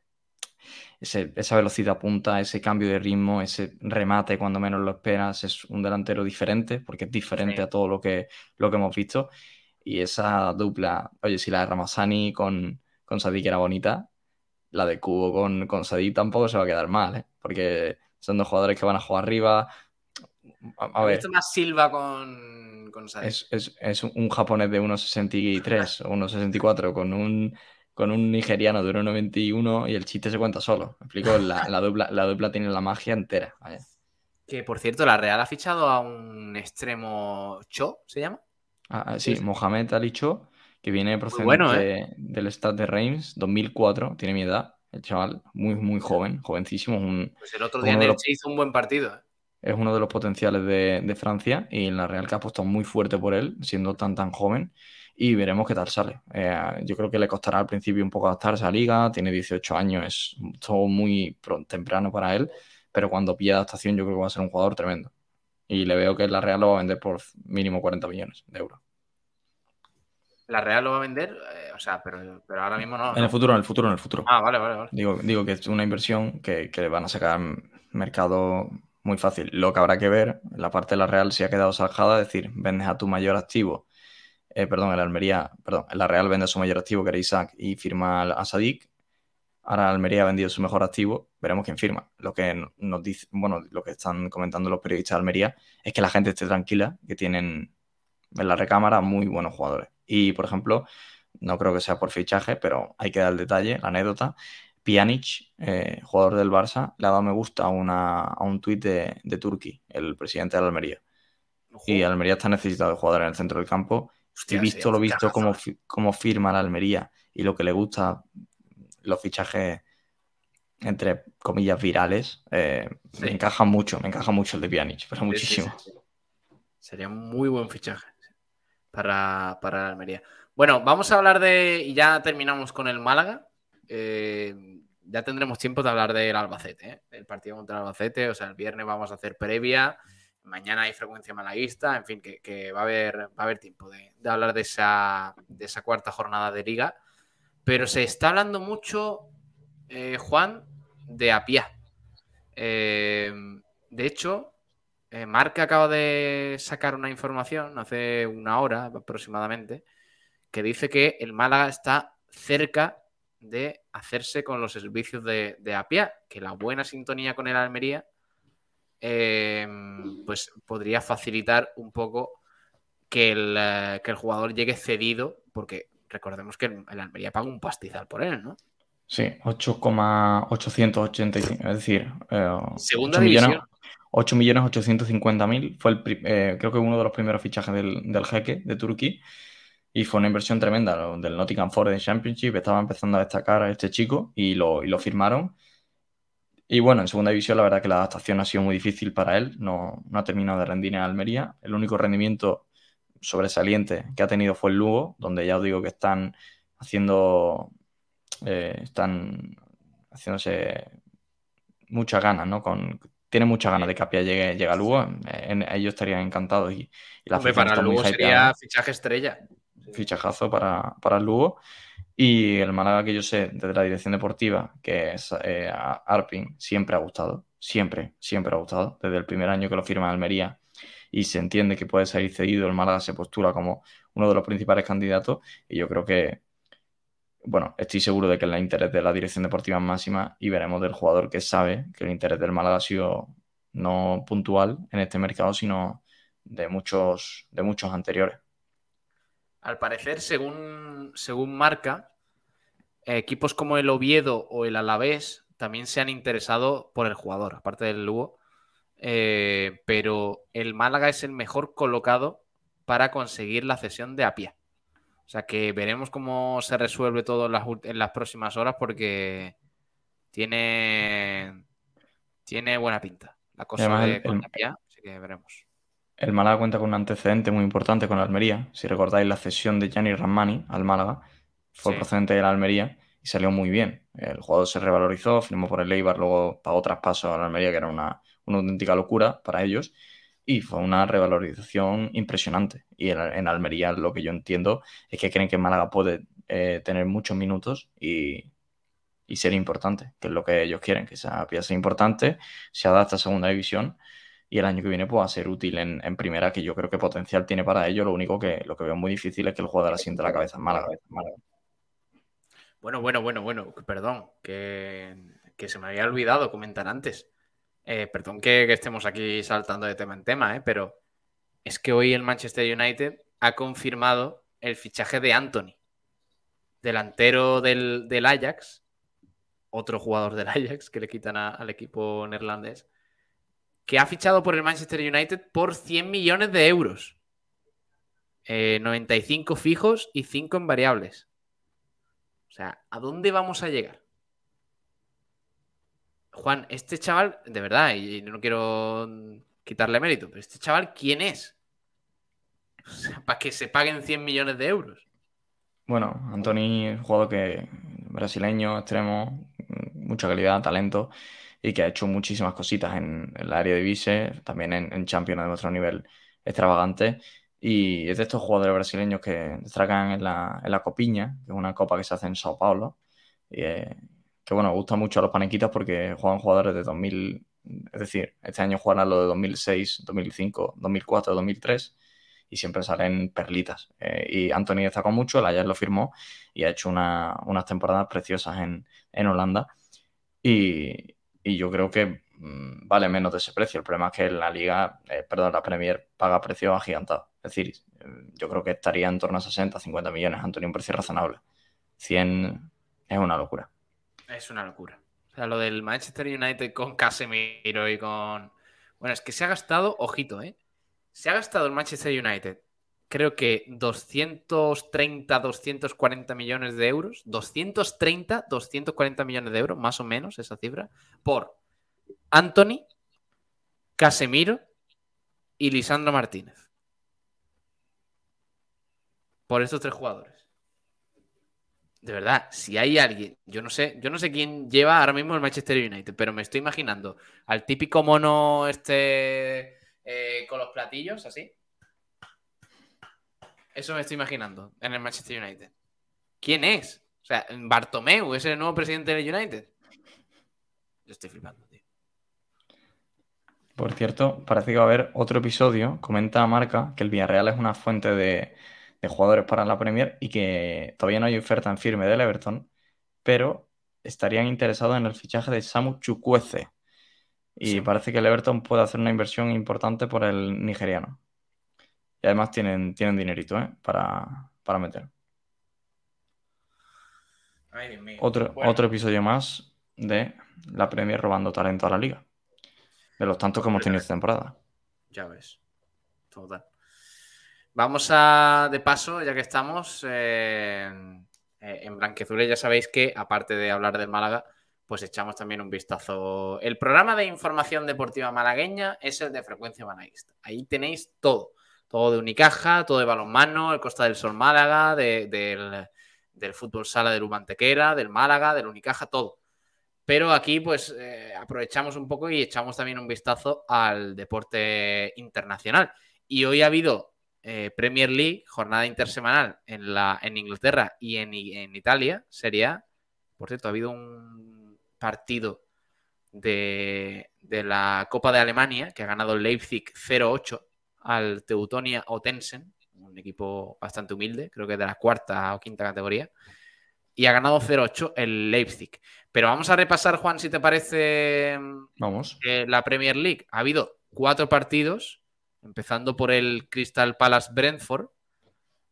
esa velocidad punta, ese cambio de ritmo, ese remate cuando menos lo esperas, es un delantero diferente, porque es diferente a todo lo que, lo que hemos visto. Y esa dupla, oye, si la de Ramazani con, con Sadik era bonita, la de Cubo con, con Sadik tampoco se va a quedar mal, ¿eh? porque son dos jugadores que van a jugar arriba. A, ver. más Silva con, con Sadik. Es, un japonés de 1,63 o 1,64 con un, con un nigeriano de 1,91 y el chiste se cuenta solo. Me explico, la, la, dupla, la dupla tiene la magia entera. Que por cierto, la Real ha fichado a un extremo Cho, ¿se llama? Ah, ah, sí, Mohamed Ali Cho, que viene procedente ¿eh? del Stade de Reims, 2004, tiene mi edad, el chaval, muy, muy joven, jovencísimo. pues el otro día en el hizo un buen partido. ¿eh? Es uno de los potenciales de, Francia y en la Real que ha apostado muy fuerte por él, siendo tan, tan joven. Y veremos qué tal sale. Eh, yo creo que le costará al principio un poco adaptarse a la liga, tiene 18 años, es todo muy temprano para él, pero cuando pilla adaptación yo creo que va a ser un jugador tremendo y le veo que la Real lo va a vender por mínimo 40 millones de euros. ¿La Real lo va a vender? Eh, o sea, pero, ahora mismo no. En el futuro, en el futuro, en el futuro. Ah, vale, vale, vale. Digo, digo que es una inversión que, que van a sacar mercado muy fácil. Lo que habrá que ver, la parte de la Real si ha quedado salgada, es decir, vendes a tu mayor activo, eh, perdón, el Almería, perdón, la Real vende a su mayor activo, que era Isaac, y firma a Sadik, Ahora Almería ha vendido su mejor activo, veremos quién firma. Lo que nos dice, bueno, lo que están comentando los periodistas de Almería es que la gente esté tranquila, que tienen en la recámara muy buenos jugadores. Y, por ejemplo, no creo que sea por fichaje, pero hay que dar el detalle, la anécdota. Pjanic, eh, jugador del Barça, le ha dado me gusta a, una, a un tuit de, de Turki, el presidente de la Almería. Y Almería está necesitado de jugadores en el centro del campo. y visto lo visto como, como firma la Almería y lo que le gusta los fichajes entre comillas virales eh, me encaja mucho, me encaja mucho el de Pjanic, pero muchísimo. Sería un muy buen fichaje para, para la Almería. Bueno, vamos a hablar de, y ya terminamos con el Málaga. Eh, ya tendremos tiempo de hablar del Albacete, ¿eh? el partido contra el Albacete. O sea, el viernes vamos a hacer previa. Mañana hay frecuencia malaguista. En fin, que, va, a haber, va a haber tiempo de, de hablar de esa, de esa cuarta jornada de liga. Pero se está hablando mucho, eh, Juan, de Apia. De hecho, eh, Marca acaba de sacar una información hace una hora aproximadamente que dice que el Málaga está cerca de hacerse con los servicios de, Apia, que la buena sintonía con el Almería pues podría facilitar un poco que el, que el jugador llegue cedido, porque recordemos que el, Almería paga un pastizal por él, ¿no? Sí, 8,885, es decir, eh, Segunda 8 millones, 8 millones 850 mil. Fue el, eh, creo que uno de los primeros fichajes del, del jeque de Turquía y fue una inversión tremenda del Nottingham Forest Championship. Estaba empezando a destacar a este chico y lo, y lo firmaron. Y bueno, en segunda división la verdad que la adaptación ha sido muy difícil para él, no, no ha terminado de rendir en Almería. El único rendimiento sobresaliente que ha tenido fue el Lugo, donde ya os digo que están haciendo, eh, están haciéndose muchas ganas, ¿no? Con, tiene muchas ganas de que Apia llegue, llegue a Lugo. En, ellos estarían encantados y, la Hombre, para el Lugo sería fichaje estrella. Fichajazo para, para el Lugo. Y el Málaga que yo sé desde la dirección deportiva, que es eh, Arpin, siempre ha gustado. Siempre, siempre ha gustado. Desde el primer año que lo firma Almería y se entiende que puede salir cedido, el Málaga se postula como uno de los principales candidatos. Y yo creo que, bueno, estoy seguro de que el interés de la dirección deportiva es máxima y veremos del jugador que sabe que el interés del Málaga ha sido no puntual en este mercado, sino de muchos, de muchos anteriores. Al parecer, según, según marca, equipos como el Oviedo o el Alavés también se han interesado por el jugador, aparte del Lugo. Eh, pero el Málaga es el mejor colocado para conseguir la cesión de Apia. O sea que veremos cómo se resuelve todo en las, próximas horas porque tiene, tiene buena pinta la cosa de Apia, así que veremos. El Málaga cuenta con un antecedente muy importante con la Almería. Si recordáis la cesión de Gianni Ramani al Málaga, fue procedente de la Almería y salió muy bien. El jugador se revalorizó, firmó por el Eibar, luego pagó traspaso a la Almería, que era una, auténtica locura para ellos. Y fue una revalorización impresionante. Y en, Almería lo que yo entiendo es que creen que Málaga puede eh, tener muchos minutos y, ser importante, que es lo que ellos quieren, que esa pieza importante, se adapta a segunda división y el año que viene pueda ser útil en, primera, que yo creo que potencial tiene para ello. Lo único que lo que veo muy difícil es que el jugador asiente la cabeza en Málaga. Bueno, bueno, bueno, bueno, perdón, que, se me había olvidado comentar antes. Eh, perdón que, estemos aquí saltando de tema en tema, eh, pero es que hoy el Manchester United ha confirmado el fichaje de Anthony, delantero del, Ajax, otro jugador del Ajax que le quitan al equipo neerlandés que ha fichado por el Manchester United por 100 millones de euros. 95 eh, fijos y 5 en variables. O sea, ¿a dónde vamos a llegar? Juan, este chaval, de verdad, y no quiero quitarle mérito, pero este chaval, ¿quién es? Para que se paguen 100 millones de euros. Bueno, Anthony, jugador que brasileño, extremo, mucha calidad, talento y que ha hecho muchísimas cositas en, el área de Vise, también en, Champions de nuestro nivel extravagante. Y es de estos jugadores brasileños que destacan en la, Copiña, que es una copa que se hace en Sao Paulo. Que bueno, gusta mucho a los panequitas porque juegan jugadores de 2000, es decir, este año juegan a lo de 2006, 2005, 2004, 2003 y siempre salen perlitas. Eh, y Anthony destacó mucho, el ayer lo firmó y ha hecho una, unas temporadas preciosas en, en Holanda. Y, yo creo que mm, vale menos de ese precio. El problema es que la liga, eh, perdón, la Premier paga precio agigantado. Es decir, eh, yo creo que estaría en torno a 60, 50 millones, Antonio, un precio razonable. 100 es una locura. Es una locura. O sea, lo del Manchester United con Casemiro y con... Bueno, es que se ha gastado, ojito, ¿eh? Se ha gastado el Manchester United creo que 230, 240 millones de euros, 230, 240 millones de euros, más o menos esa cifra, por Anthony, Casemiro y Lisandro Martínez. Por estos tres jugadores. De verdad, si hay alguien, yo no sé, yo no sé quién lleva ahora mismo el Manchester United, pero me estoy imaginando al típico mono este eh, con los platillos, así, eso me estoy imaginando en el Manchester United. ¿Quién es? O sea, Bartomeu es el nuevo presidente del United. Yo estoy flipando, tío. Por cierto, parece que va a haber otro episodio. Comenta Marca que el Villarreal es una fuente de, jugadores para la Premier y que todavía no hay oferta en firme del Everton, pero estarían interesados en el fichaje de Samu Chukwueze. Y parece que el Everton puede hacer una inversión importante por el nigeriano. Y además tienen, tienen dinerito ¿eh? para, meter. Otro, otro episodio más de la Premier robando talento a la liga. De los tantos que hemos tenido esta temporada. Ya ves. Total. Vamos a, de paso, ya que estamos eh, en Blanquezules, ya sabéis que, aparte de hablar del Málaga, pues echamos también un vistazo. El programa de información deportiva malagueña es el de Frecuencia Malaguista. Ahí tenéis todo todo de Unicaja, todo de balonmano, el Costa del Sol Málaga, del, fútbol sala del Umantequera, del Málaga, del Unicaja, todo. Pero aquí, pues, eh, aprovechamos un poco y echamos también un vistazo al deporte internacional. Y hoy ha habido eh, Premier League, jornada intersemanal en, la, en Inglaterra y en, en Italia, sería. Por cierto, ha habido un partido de, de la Copa de Alemania que ha ganado Leipzig 0-8 al Teutonia Otensen, un equipo bastante humilde, creo que de la cuarta o quinta categoría, y ha ganado 0-8 el Leipzig. Pero vamos a repasar, Juan, si te parece Vamos. eh, la Premier League. Ha habido cuatro partidos, empezando por el Crystal Palace Brentford,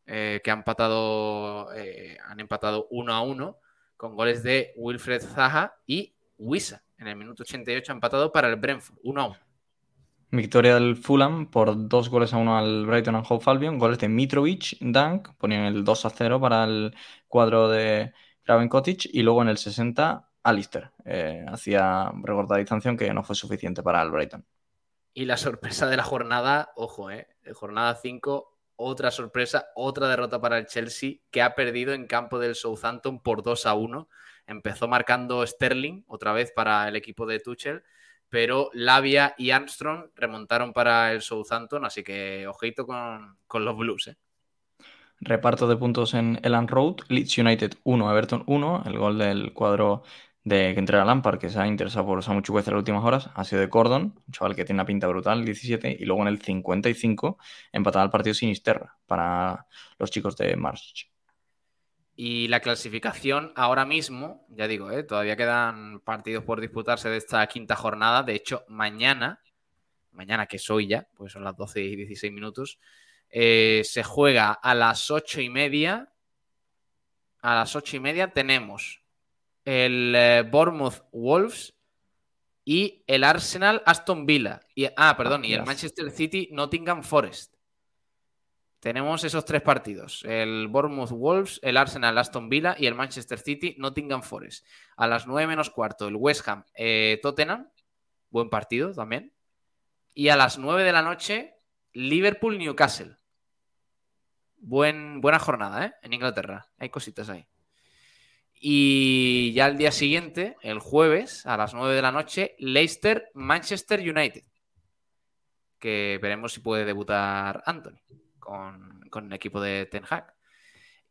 eh, que han empatado, eh, han empatado 1 a 1 con goles de Wilfred Zaha y Wisa. En el minuto 88 ha empatado para el Brentford, 1 a 1. Victoria del Fulham por dos goles a uno al Brighton and Hove Albion. Goles de Mitrovic, Dunk, ponían el 2 a 0 para el cuadro de Cottage. Y luego en el 60, Alistair. Eh, hacía recortar distancia que no fue suficiente para el Brighton. Y la sorpresa de la jornada, ojo, eh, jornada 5, otra sorpresa, otra derrota para el Chelsea, que ha perdido en campo del Southampton por 2 a 1. Empezó marcando Sterling, otra vez para el equipo de Tuchel, pero Lavia y Armstrong remontaron para el Southampton, así que ojito con, con los Blues. ¿eh? Reparto de puntos en Elland Road, Leeds United 1, Everton 1, el gol del cuadro de que entrega Lampard, que se ha interesado por Samu Chukwueze en las últimas horas, ha sido de Cordon, un chaval que tiene una pinta brutal, 17, y luego en el 55 empataba el partido Sinisterra para los chicos de March. Y la clasificación ahora mismo, ya digo, ¿eh? todavía quedan partidos por disputarse de esta quinta jornada. De hecho, mañana, mañana que es hoy ya, pues son las 12 y 16 minutos, eh, se juega a las 8 y media. A las 8 y media tenemos el eh, Bournemouth Wolves y el Arsenal Aston Villa. Y, ah, perdón, y el Manchester City Nottingham Forest. Tenemos esos tres partidos: el Bournemouth Wolves, el Arsenal Aston Villa y el Manchester City Nottingham Forest. A las 9 menos cuarto, el West Ham eh, Tottenham. Buen partido también. Y a las 9 de la noche, Liverpool Newcastle. Buen, buena jornada, ¿eh? En Inglaterra. Hay cositas ahí. Y ya el día siguiente, el jueves, a las 9 de la noche, Leicester Manchester United. Que veremos si puede debutar Anthony con, con, el equipo de Ten Hag.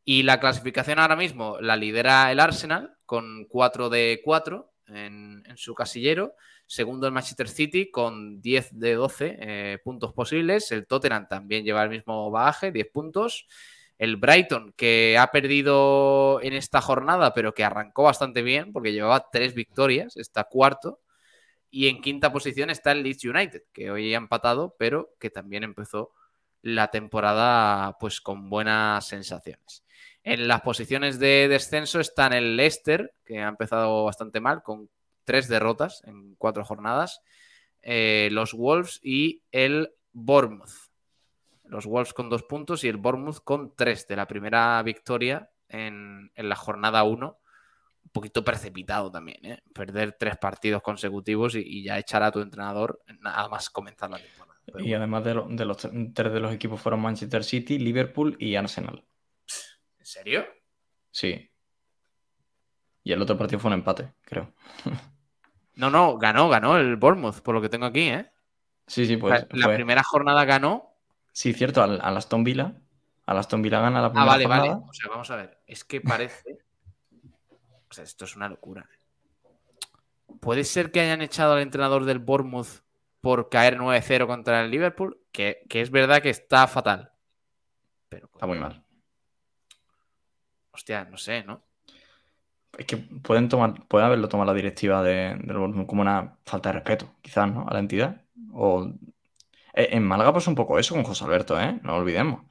Y la clasificación ahora mismo la lidera el Arsenal con 4 de 4 en, en su casillero. Segundo el Manchester City con 10 de 12 eh, puntos posibles. El Tottenham también lleva el mismo bagaje, 10 puntos. El Brighton, que ha perdido en esta jornada, pero que arrancó bastante bien porque llevaba tres victorias, está cuarto. Y en quinta posición está el Leeds United, que hoy ha empatado, pero que también empezó la temporada pues con buenas sensaciones. En las posiciones de descenso están el Leicester, que ha empezado bastante mal, con tres derrotas en cuatro jornadas, eh, los Wolves y el Bournemouth. Los Wolves con dos puntos y el Bournemouth con tres de la primera victoria en, en la jornada 1. Un poquito precipitado también, ¿eh? perder tres partidos consecutivos y, y, ya echar a tu entrenador nada más comenzar la temporada. Pero y bueno. además de, lo, de, los tres de los equipos fueron Manchester City, Liverpool y Arsenal. ¿En serio? Sí. Y el otro partido fue un empate, creo. No, no, ganó, ganó el Bournemouth, por lo que tengo aquí, ¿eh? Sí, sí, pues. La, la primera jornada ganó. Sí, cierto, al, al Aston Villa. Al Aston Villa gana la primera ah, vale, jornada. vale. O sea, vamos a ver. Es que parece. o sea, esto es una locura. ¿Puede ser que hayan echado al entrenador del Bournemouth por caer 9-0 contra el Liverpool? Que, que, es verdad que está fatal. Pero, está muy mal. Hostia, no sé, ¿no? Es que pueden tomar, puede haberlo tomado la directiva de, del Bournemouth como una falta de respeto, quizás, ¿no? A la entidad. O en Málaga pues un poco eso con José Alberto, ¿eh? No lo olvidemos.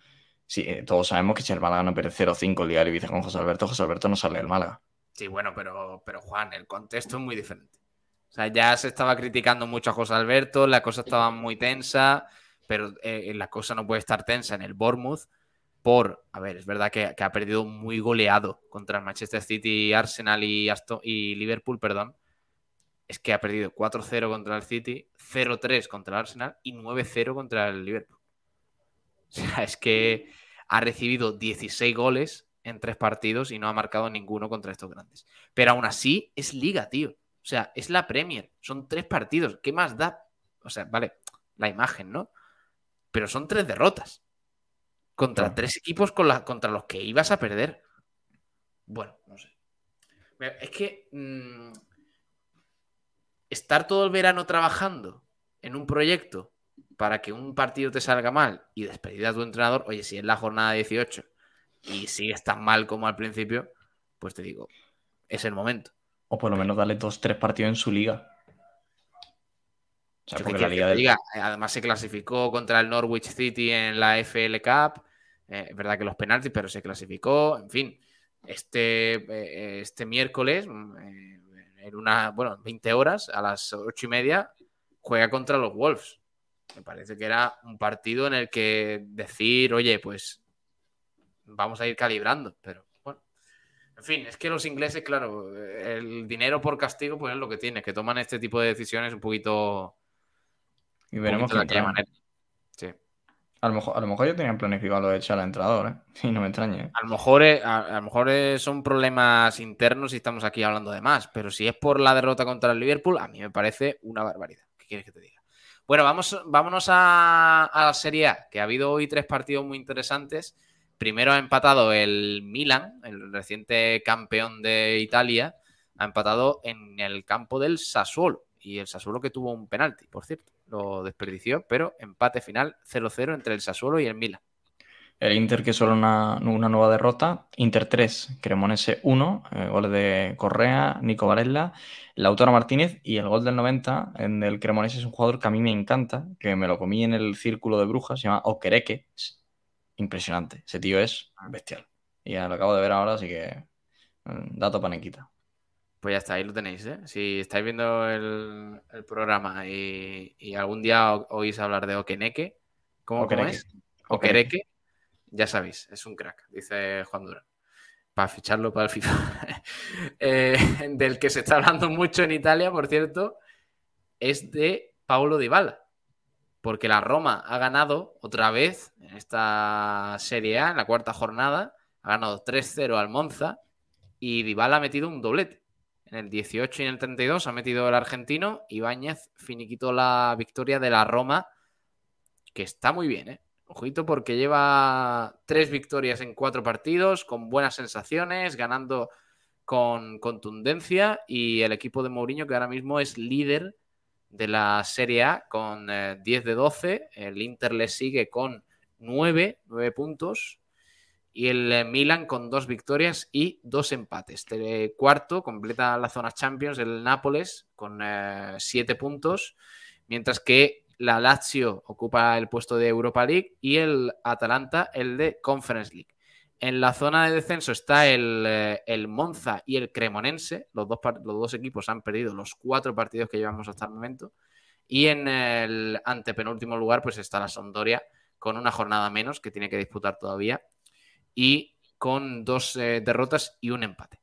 Sí, eh, todos sabemos que si el Málaga no pierde 0-5 el día del Ibiza con José Alberto, José Alberto no sale del Málaga. Sí, bueno, pero, pero Juan, el contexto es muy diferente. O sea, ya se estaba criticando mucho a José Alberto, la cosa estaba muy tensa, pero eh, la cosa no puede estar tensa en el Bournemouth por, a ver, es verdad que, que ha perdido muy goleado contra el Manchester City, Arsenal y, Aston, y Liverpool, perdón. Es que ha perdido 4-0 contra el City, 0-3 contra el Arsenal y 9-0 contra el Liverpool. O sea, es que ha recibido 16 goles en tres partidos y no ha marcado ninguno contra estos grandes. Pero aún así es liga, tío. O sea, es la Premier. Son tres partidos. ¿Qué más da? O sea, vale, la imagen, ¿no? Pero son tres derrotas. Contra Claro. tres equipos con la- contra los que ibas a perder. Bueno, no sé. Es que mm, estar todo el verano trabajando en un proyecto para que un partido te salga mal y despedir a tu entrenador, oye, si es la jornada 18 y sigues tan mal como al principio, pues te digo, es el momento. O por lo menos darle dos, tres partidos en su liga. O sea, ¿Qué te porque la liga del... Eh, Además se clasificó contra el Norwich City en la FL Cup. Eh, es verdad que los penaltis, pero se clasificó. En fin, este, eh, este miércoles, mm, eh, en una, bueno, 20 horas, a las 8 y media, juega contra los Wolves. Me parece que era un partido en el que decir, oye, pues vamos a ir calibrando, pero bueno. En fin, es que los ingleses, claro, el dinero por castigo, pues es lo que tiene, que toman este tipo de decisiones un poquito Y veremos de trae. manera. Sí. A lo mejor, a lo mejor ya tenían planificado lo de echar al entrenador, ¿eh? Y no me extrañe. A lo mejor, a, a lo mejor son problemas internos y estamos aquí hablando de más, pero si es por la derrota contra el Liverpool, a mí me parece una barbaridad. ¿Qué quieres que te diga? Bueno, vamos, vámonos a, a la Serie A, que ha habido hoy tres partidos muy interesantes. Primero ha empatado el Milan, el reciente campeón de Italia, ha empatado en el campo del Sassuolo. Y el Sassuolo que tuvo un penalti, por cierto, lo desperdició, pero empate final 0-0 entre el Sassuolo y el Milan. El Inter que solo una, una nueva derrota. Inter 3, Cremonese 1, eh, goles de Correa, Nico Varela, Lautaro Martínez y el gol del 90 en el Cremonese es un jugador que a mí me encanta, que me lo comí en el círculo de brujas, se llama Okereke. Es impresionante, ese tío es bestial. Y ya lo acabo de ver ahora, así que mm, dato panequita. Pues ya está, ahí lo tenéis, ¿eh? Si estáis viendo el, el programa y, y algún día o- oís hablar de Okeneke, ¿cómo, cómo Okereke. es? Okereke, ya sabéis, es un crack, dice Juan Durán. Para ficharlo para el FIFA. Eh, del que se está hablando mucho en Italia, por cierto, es de Paulo Dybala. Porque la Roma ha ganado otra vez en esta Serie A, en la cuarta jornada. Ha ganado 3-0 al Monza y Dybala ha metido un doblete. En el 18 y en el 32 ha metido el argentino. Ibáñez finiquitó la victoria de la Roma, que está muy bien, ¿eh? Ojito porque lleva tres victorias en cuatro partidos, con buenas sensaciones, ganando con contundencia. Y el equipo de Mourinho, que ahora mismo es líder de la Serie A con eh, 10 de 12. El Inter le sigue con 9, 9 puntos. Y el eh, Milan con dos victorias y dos empates. Este cuarto completa la zona Champions el Nápoles con eh, siete puntos, mientras que la Lazio ocupa el puesto de Europa League y el Atalanta el de Conference League. En la zona de descenso está el, eh, el Monza y el Cremonense. Los dos, los dos equipos han perdido los cuatro partidos que llevamos hasta el momento. Y en el antepenúltimo lugar, pues está la Sampdoria con una jornada menos que tiene que disputar todavía y con dos eh, derrotas y un empate.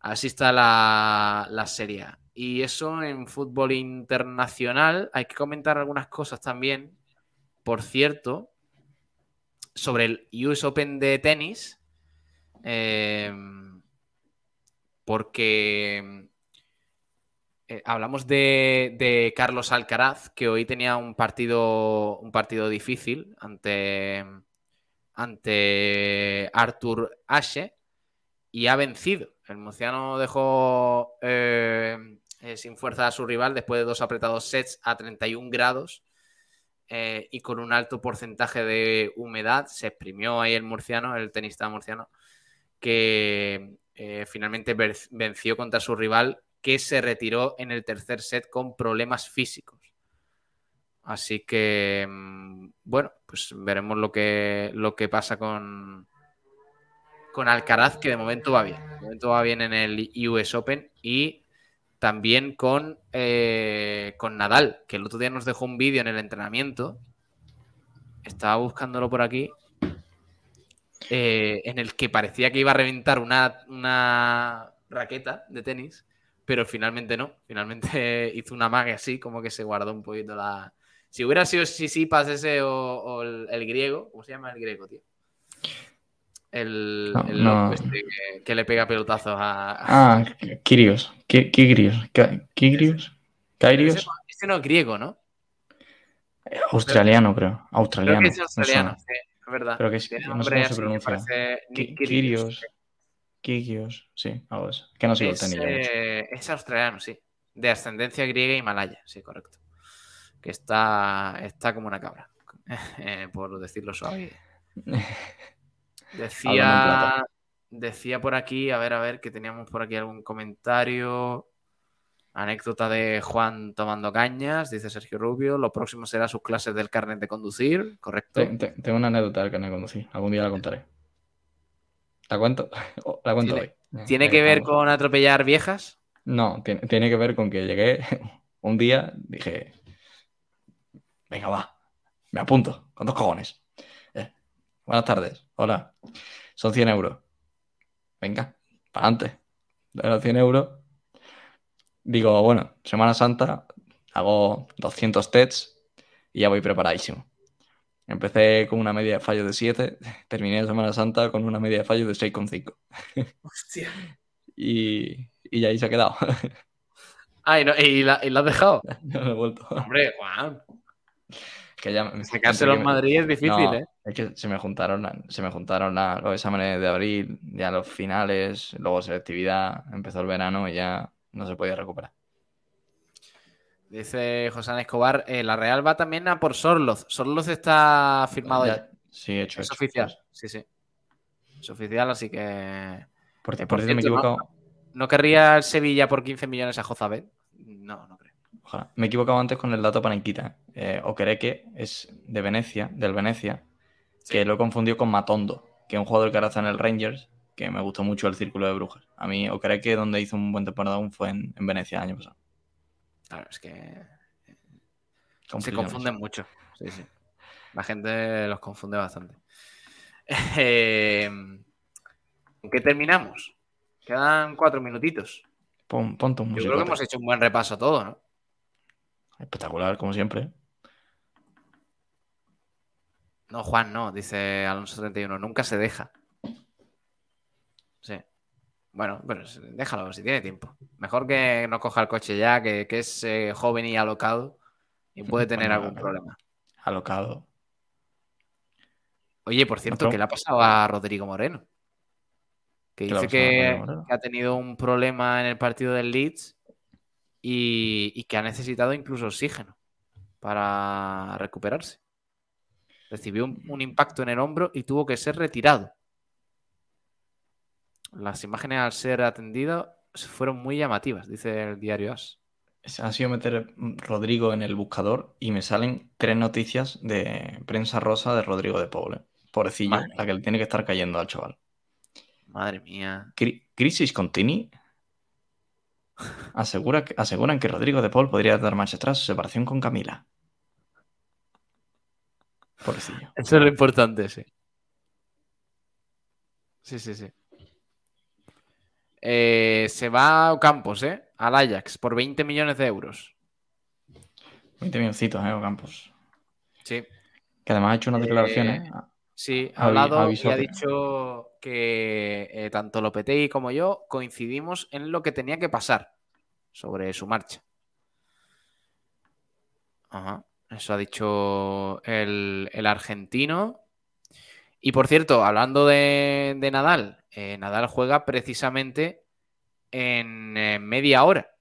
Así está la, la Serie. Y eso en fútbol internacional. Hay que comentar algunas cosas también. Por cierto, sobre el US Open de tenis. eh, porque eh, hablamos de, de Carlos Alcaraz, que hoy tenía un partido, un partido difícil ante, ante Arthur Ashe y ha vencido. El murciano dejó eh, eh, sin fuerza a su rival después de dos apretados sets a 31 grados eh, y con un alto porcentaje de humedad. Se exprimió ahí el murciano, el tenista murciano, que finalmente venció contra su rival, que se retiró en el tercer set con problemas físicos. Así que, mm, bueno, pues veremos lo que, lo que pasa con, con Alcaraz, que de momento va bien. De momento va bien en el US Open y también con, eh, con Nadal, que el otro día nos dejó un vídeo en el entrenamiento. Estaba buscándolo por aquí. eh, en el que parecía que iba a reventar una, una raqueta de tenis, pero finalmente no. Finalmente hizo una magia así, como que se guardó un poquito la. Si hubiera sido Sisipas ese o, o el, el griego, ¿cómo se llama el griego, tío? El, No, el este que, que le pega pelotazos a. Ah, Kirios. Ka- Kirios. Ese Kirios. no, es griego, ¿no? Australiano, creo. Creo Australiano. que es australiano, sí, es verdad. Pero que es- no sé cómo se pronuncia. Sí, algo eso. Que no sigo el Es, mucho. eh, es australiano, sí. De ascendencia griega y malaya, sí, correcto. Que está, está como una cabra, eh, por decirlo suave. Decía, decía por aquí, a ver, a ver, que teníamos por aquí algún comentario. Anécdota de Juan tomando cañas, dice Sergio Rubio. Lo próximo será sus clases del carnet de conducir, correcto. Te- te- Tengo una anécdota del carnet de conducir. Algún día la contaré. ¿La cuento? La cuento Tiene- hoy. ¿Tiene que ver con atropellar viejas? No, tiene, tiene que ver con que llegué un día, dije, venga, va, me apunto, con dos cojones. Eh, buenas tardes, hola, son 100 euros. Venga, para adelante. De los 100 euros, digo, bueno, Semana Santa, hago 200 tests y ya voy preparadísimo. Empecé con una media de fallo de 7, terminé Semana Santa con una media de fallo de 6,5. Hostia. Y, y ahí se ha quedado. Ah, y, no- y la, y la has dejado. No lo he vuelto. Hombre, Juan. Que ya Sacárselo en me- Madrid es difícil, No, ¿eh? Es que se me juntaron, se me juntaron la- los exámenes de abril, ya los finales, luego selectividad, empezó el verano y ya no se podía recuperar. Dice José Escobar, eh, la Real va también a por Sorloz. Sorloz está firmado ya. Ya- Sí, hecho, Es hecho. oficial, sí, sí. Es oficial, así que... Por, Eh, por por cierto, me he cierto, ¿no? ¿No querría el Sevilla por 15 millones a Jozabet? No, no creo. Ojalá. Me he equivocado antes con el dato Panenquita. Eh, Okereke es de Venecia, del Venecia, que lo he confundido con Matondo, que es un jugador que ahora está en el Rangers, que me gustó mucho el círculo de brujas. A mí, Okereke, donde hizo un buen temporada aún fue en, en Venecia el año pasado. Claro, es que se confunden mucho. Sí, sí. La gente los confunde bastante. Eh, ¿Con qué terminamos? Quedan cuatro minutitos. Pon, un Yo creo que hemos hecho un buen repaso a todo, ¿no? Espectacular, como siempre. No, Juan, no, dice Alonso 31. Nunca se deja. Sí. Bueno, pero s- déjalo si tiene tiempo. Mejor que no coja el coche ya, que, que es eh, joven y alocado y puede tener Bueno, algún problema. Alocado. Oye, por cierto. ¿qué le ha pasado a Rodrigo Moreno? Que ¿Qué le ha dice que ha tenido un problema en el partido del Leeds y, y que ha necesitado incluso oxígeno para recuperarse. Recibió un, un impacto en el hombro y tuvo que ser retirado. Las imágenes al ser atendido fueron muy llamativas, dice el diario AS. Ha sido meter Rodrigo en el buscador y me salen tres noticias de prensa rosa de Rodrigo de Paul. ¿eh? Pobrecillo, Madre. la que le tiene que estar cayendo al chaval. Madre mía. Cri- Crisis Contini asegura que, aseguran que Rodrigo de Paul podría dar marcha atrás su separación con Camila. Pobrecillo. Eso es lo importante, sí. Sí, sí, sí. Eh, se va a Ocampos, ¿eh? Al Ajax por 20 millones de euros. 20 minucitos, ¿eh? Campos. Sí, Que además ha hecho unas Eh, declaraciones. Sí, ha hablado y ha dicho que eh, tanto Lopetegui como yo coincidimos en lo que tenía que pasar sobre su marcha. Ajá, eso ha dicho el, el argentino. Y por cierto, hablando de, de Nadal, eh, Nadal juega precisamente en eh, media hora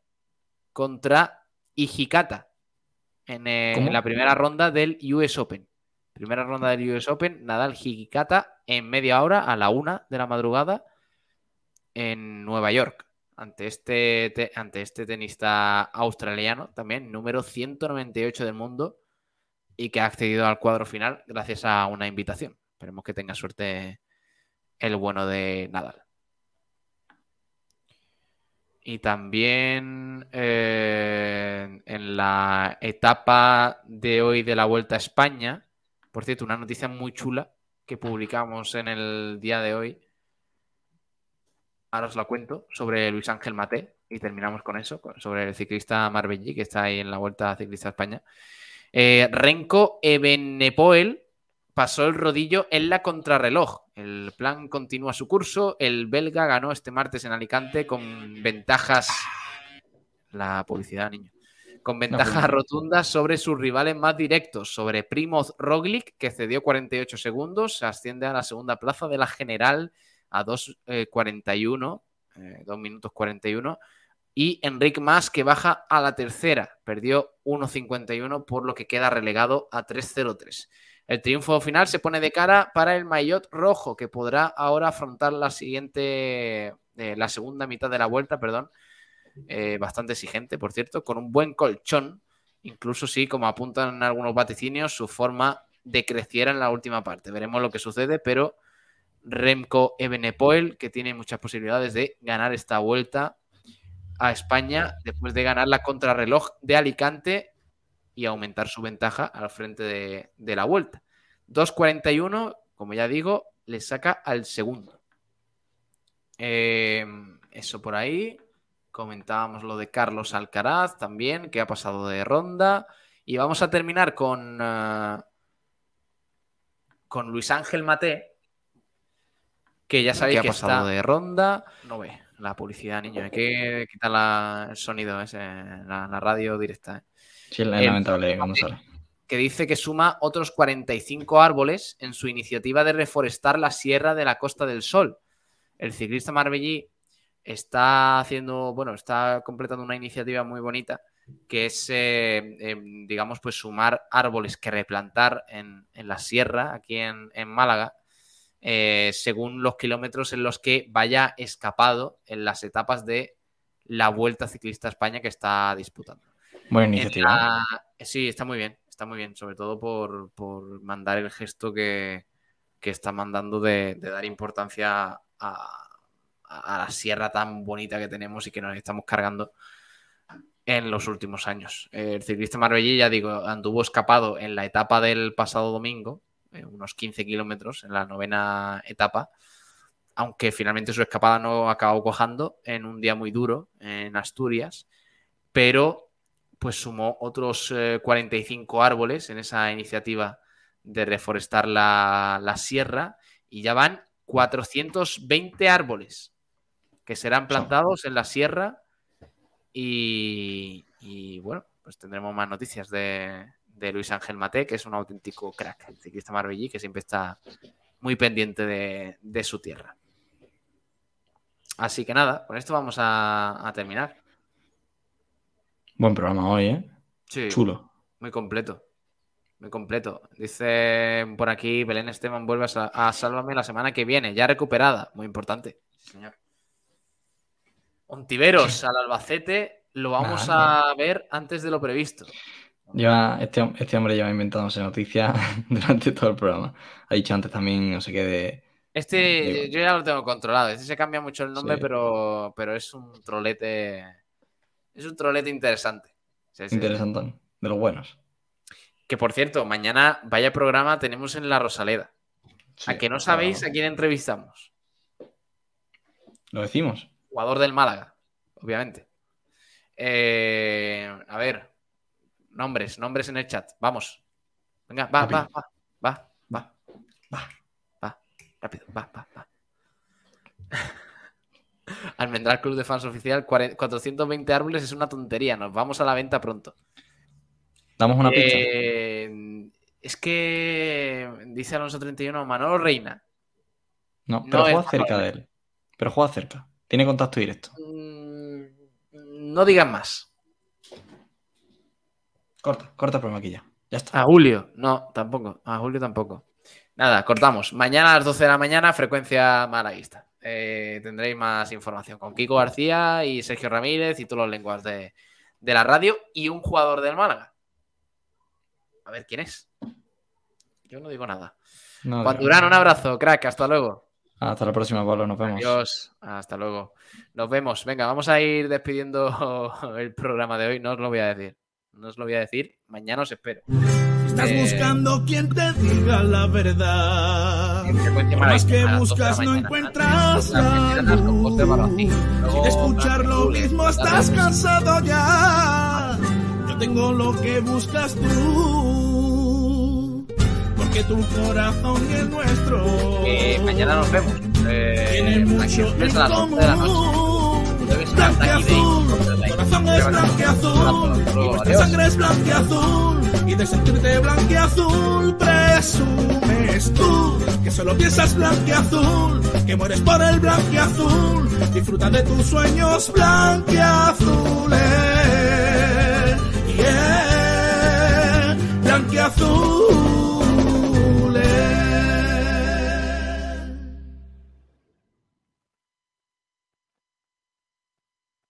contra Ijikata en, eh, la primera ronda del US Open. Primera ronda del US Open, Nadal Ijikata en media hora a la una de la madrugada en Nueva York. Ante este, te- ante este tenista australiano, también número 198 del mundo y que ha accedido al cuadro final gracias a una invitación. Esperemos que tenga suerte el bueno de Nadal. Y también eh, en la etapa de hoy de la Vuelta a España, por cierto, una noticia muy chula que publicamos en el día de hoy. Ahora os la cuento sobre Luis Ángel Mate y terminamos con eso, sobre el ciclista Marbellí que está ahí en la Vuelta Ciclista a España. Eh, Renko Ebenepoel pasó el rodillo en la contrarreloj. El plan continúa su curso. El belga ganó este martes en Alicante con ventajas. La publicidad, niño. Con ventajas publicidad. rotundas sobre sus rivales más directos. Sobre Primoz Roglic, que cedió 48 segundos, se asciende a la segunda plaza de la general a 2.41, eh, 2 minutos 41. Y Enric Mas, que baja a la tercera, perdió 1.51, por lo que queda relegado a 3.03. El triunfo final se pone de cara para el Maillot rojo, que podrá ahora afrontar la siguiente, eh, la segunda mitad de la vuelta, perdón, eh, bastante exigente, por cierto, con un buen colchón, incluso si, como apuntan algunos vaticinios, su forma decreciera en la última parte. Veremos lo que sucede, pero Remco Evenepoel, que tiene muchas posibilidades de ganar esta vuelta a España después de ganar la contrarreloj de Alicante y aumentar su ventaja al frente de, de la vuelta. 2.41, como ya digo, le saca al segundo. Eh, eso por ahí. Comentábamos lo de Carlos Alcaraz también, que ha pasado de ronda. Y vamos a terminar con, uh, con Luis Ángel Mate, que ya sabéis que, ha pasado está... de ronda. No ve la publicidad, niño. Hay que quitar la, el sonido, ese, la, la radio directa. ¿eh? Sí, es lamentable cómo sale. Que dice que suma otros 45 árboles en su iniciativa de reforestar la Sierra de la Costa del Sol. El ciclista marbellí está haciendo, bueno, está completando una iniciativa muy bonita que es, eh, eh, digamos, pues sumar árboles que replantar en, en la sierra, aquí en, en Málaga, eh, según los kilómetros en los que vaya escapado en las etapas de la Vuelta Ciclista a España que está disputando. Buena iniciativa. La... Sí, está muy bien, está muy bien, sobre todo por, por mandar el gesto que, que está mandando de, de dar importancia a, a, la sierra tan bonita que tenemos y que nos estamos cargando en los últimos años. El ciclista marbellí, ya digo, anduvo escapado en la etapa del pasado domingo, eh, unos 15 kilómetros en la novena etapa, aunque finalmente su escapada no acabó cojando en un día muy duro en Asturias, pero pues sumó otros eh, 45 árboles en esa iniciativa de reforestar la, la, sierra y ya van 420 árboles que serán plantados en la sierra y, y bueno, pues tendremos más noticias de, de, Luis Ángel Mate, que es un auténtico crack, el ciclista marbellí, que siempre está muy pendiente de, de su tierra. Así que nada, con esto vamos a, a terminar. Buen programa hoy, ¿eh? Sí. Chulo. Muy completo. Muy completo. Dice por aquí Belén Esteban vuelve a, a Sálvame la semana que viene, ya recuperada. Muy importante. Señor. Ontiveros al Albacete lo vamos a ver antes de lo previsto. Lleva, este, este hombre lleva inventándose noticias durante todo el programa. Ha dicho antes también, no sé qué, de. Este de... yo ya lo tengo controlado. Este se cambia mucho el nombre, sí. pero, pero es un trolete. Es un trolete interesante. Sí, sí. Interesante. De los buenos. Que por cierto, mañana vaya programa tenemos en la Rosaleda. ¿A que no sabéis claro. a quién entrevistamos? Lo decimos. Jugador del Málaga, obviamente. Eh, a ver, nombres, nombres en el chat. Vamos. Venga, va, va, va, va, va, va, va, rápido, va, va, va. Almendral Club de Fans Oficial, 420 árboles es una tontería. Nos vamos a la venta pronto. Damos una. Eh, es que dice Alonso 31, Manolo Reina. No, pero no juega cerca de él. Pero juega cerca. Tiene contacto directo. Mm, no digan más. Corta, corta el programa aquí ya. Ya está. A Julio, no, tampoco. A Julio tampoco. Nada, cortamos. Mañana a las 12 de la mañana, frecuencia malaguista. Eh, tendréis más información con Kiko García y Sergio Ramírez y todos los lenguas de, de la radio y un jugador del Málaga. A ver quién es. Yo no digo nada. No, Juan Durán, un abrazo, crack. Hasta luego. Hasta la próxima, Pablo. Nos vemos. Adiós. Hasta luego. Nos vemos. Venga, vamos a ir despidiendo el programa de hoy. No os lo voy a decir. No os lo voy a decir. Mañana os espero. Estás eh... buscando quien te diga la verdad. Más que buscas no encuentras la luz. De escuchar lo mismo estás cansado ya. Yo tengo lo que buscas tú que tu corazón es nuestro. Y mañana nos vemos. Eh, aquí empieza a las 11 de la noche. Debes estar aquí de corazón es blanqueazul, Y tu sangre es blanqueazul, y de sentirte blanqueazul presumes tú que solo piensas blanqueazul, que mueres por el blanqueazul, disfruta de tus sueños blanqueazules, yeah, blanqueazul.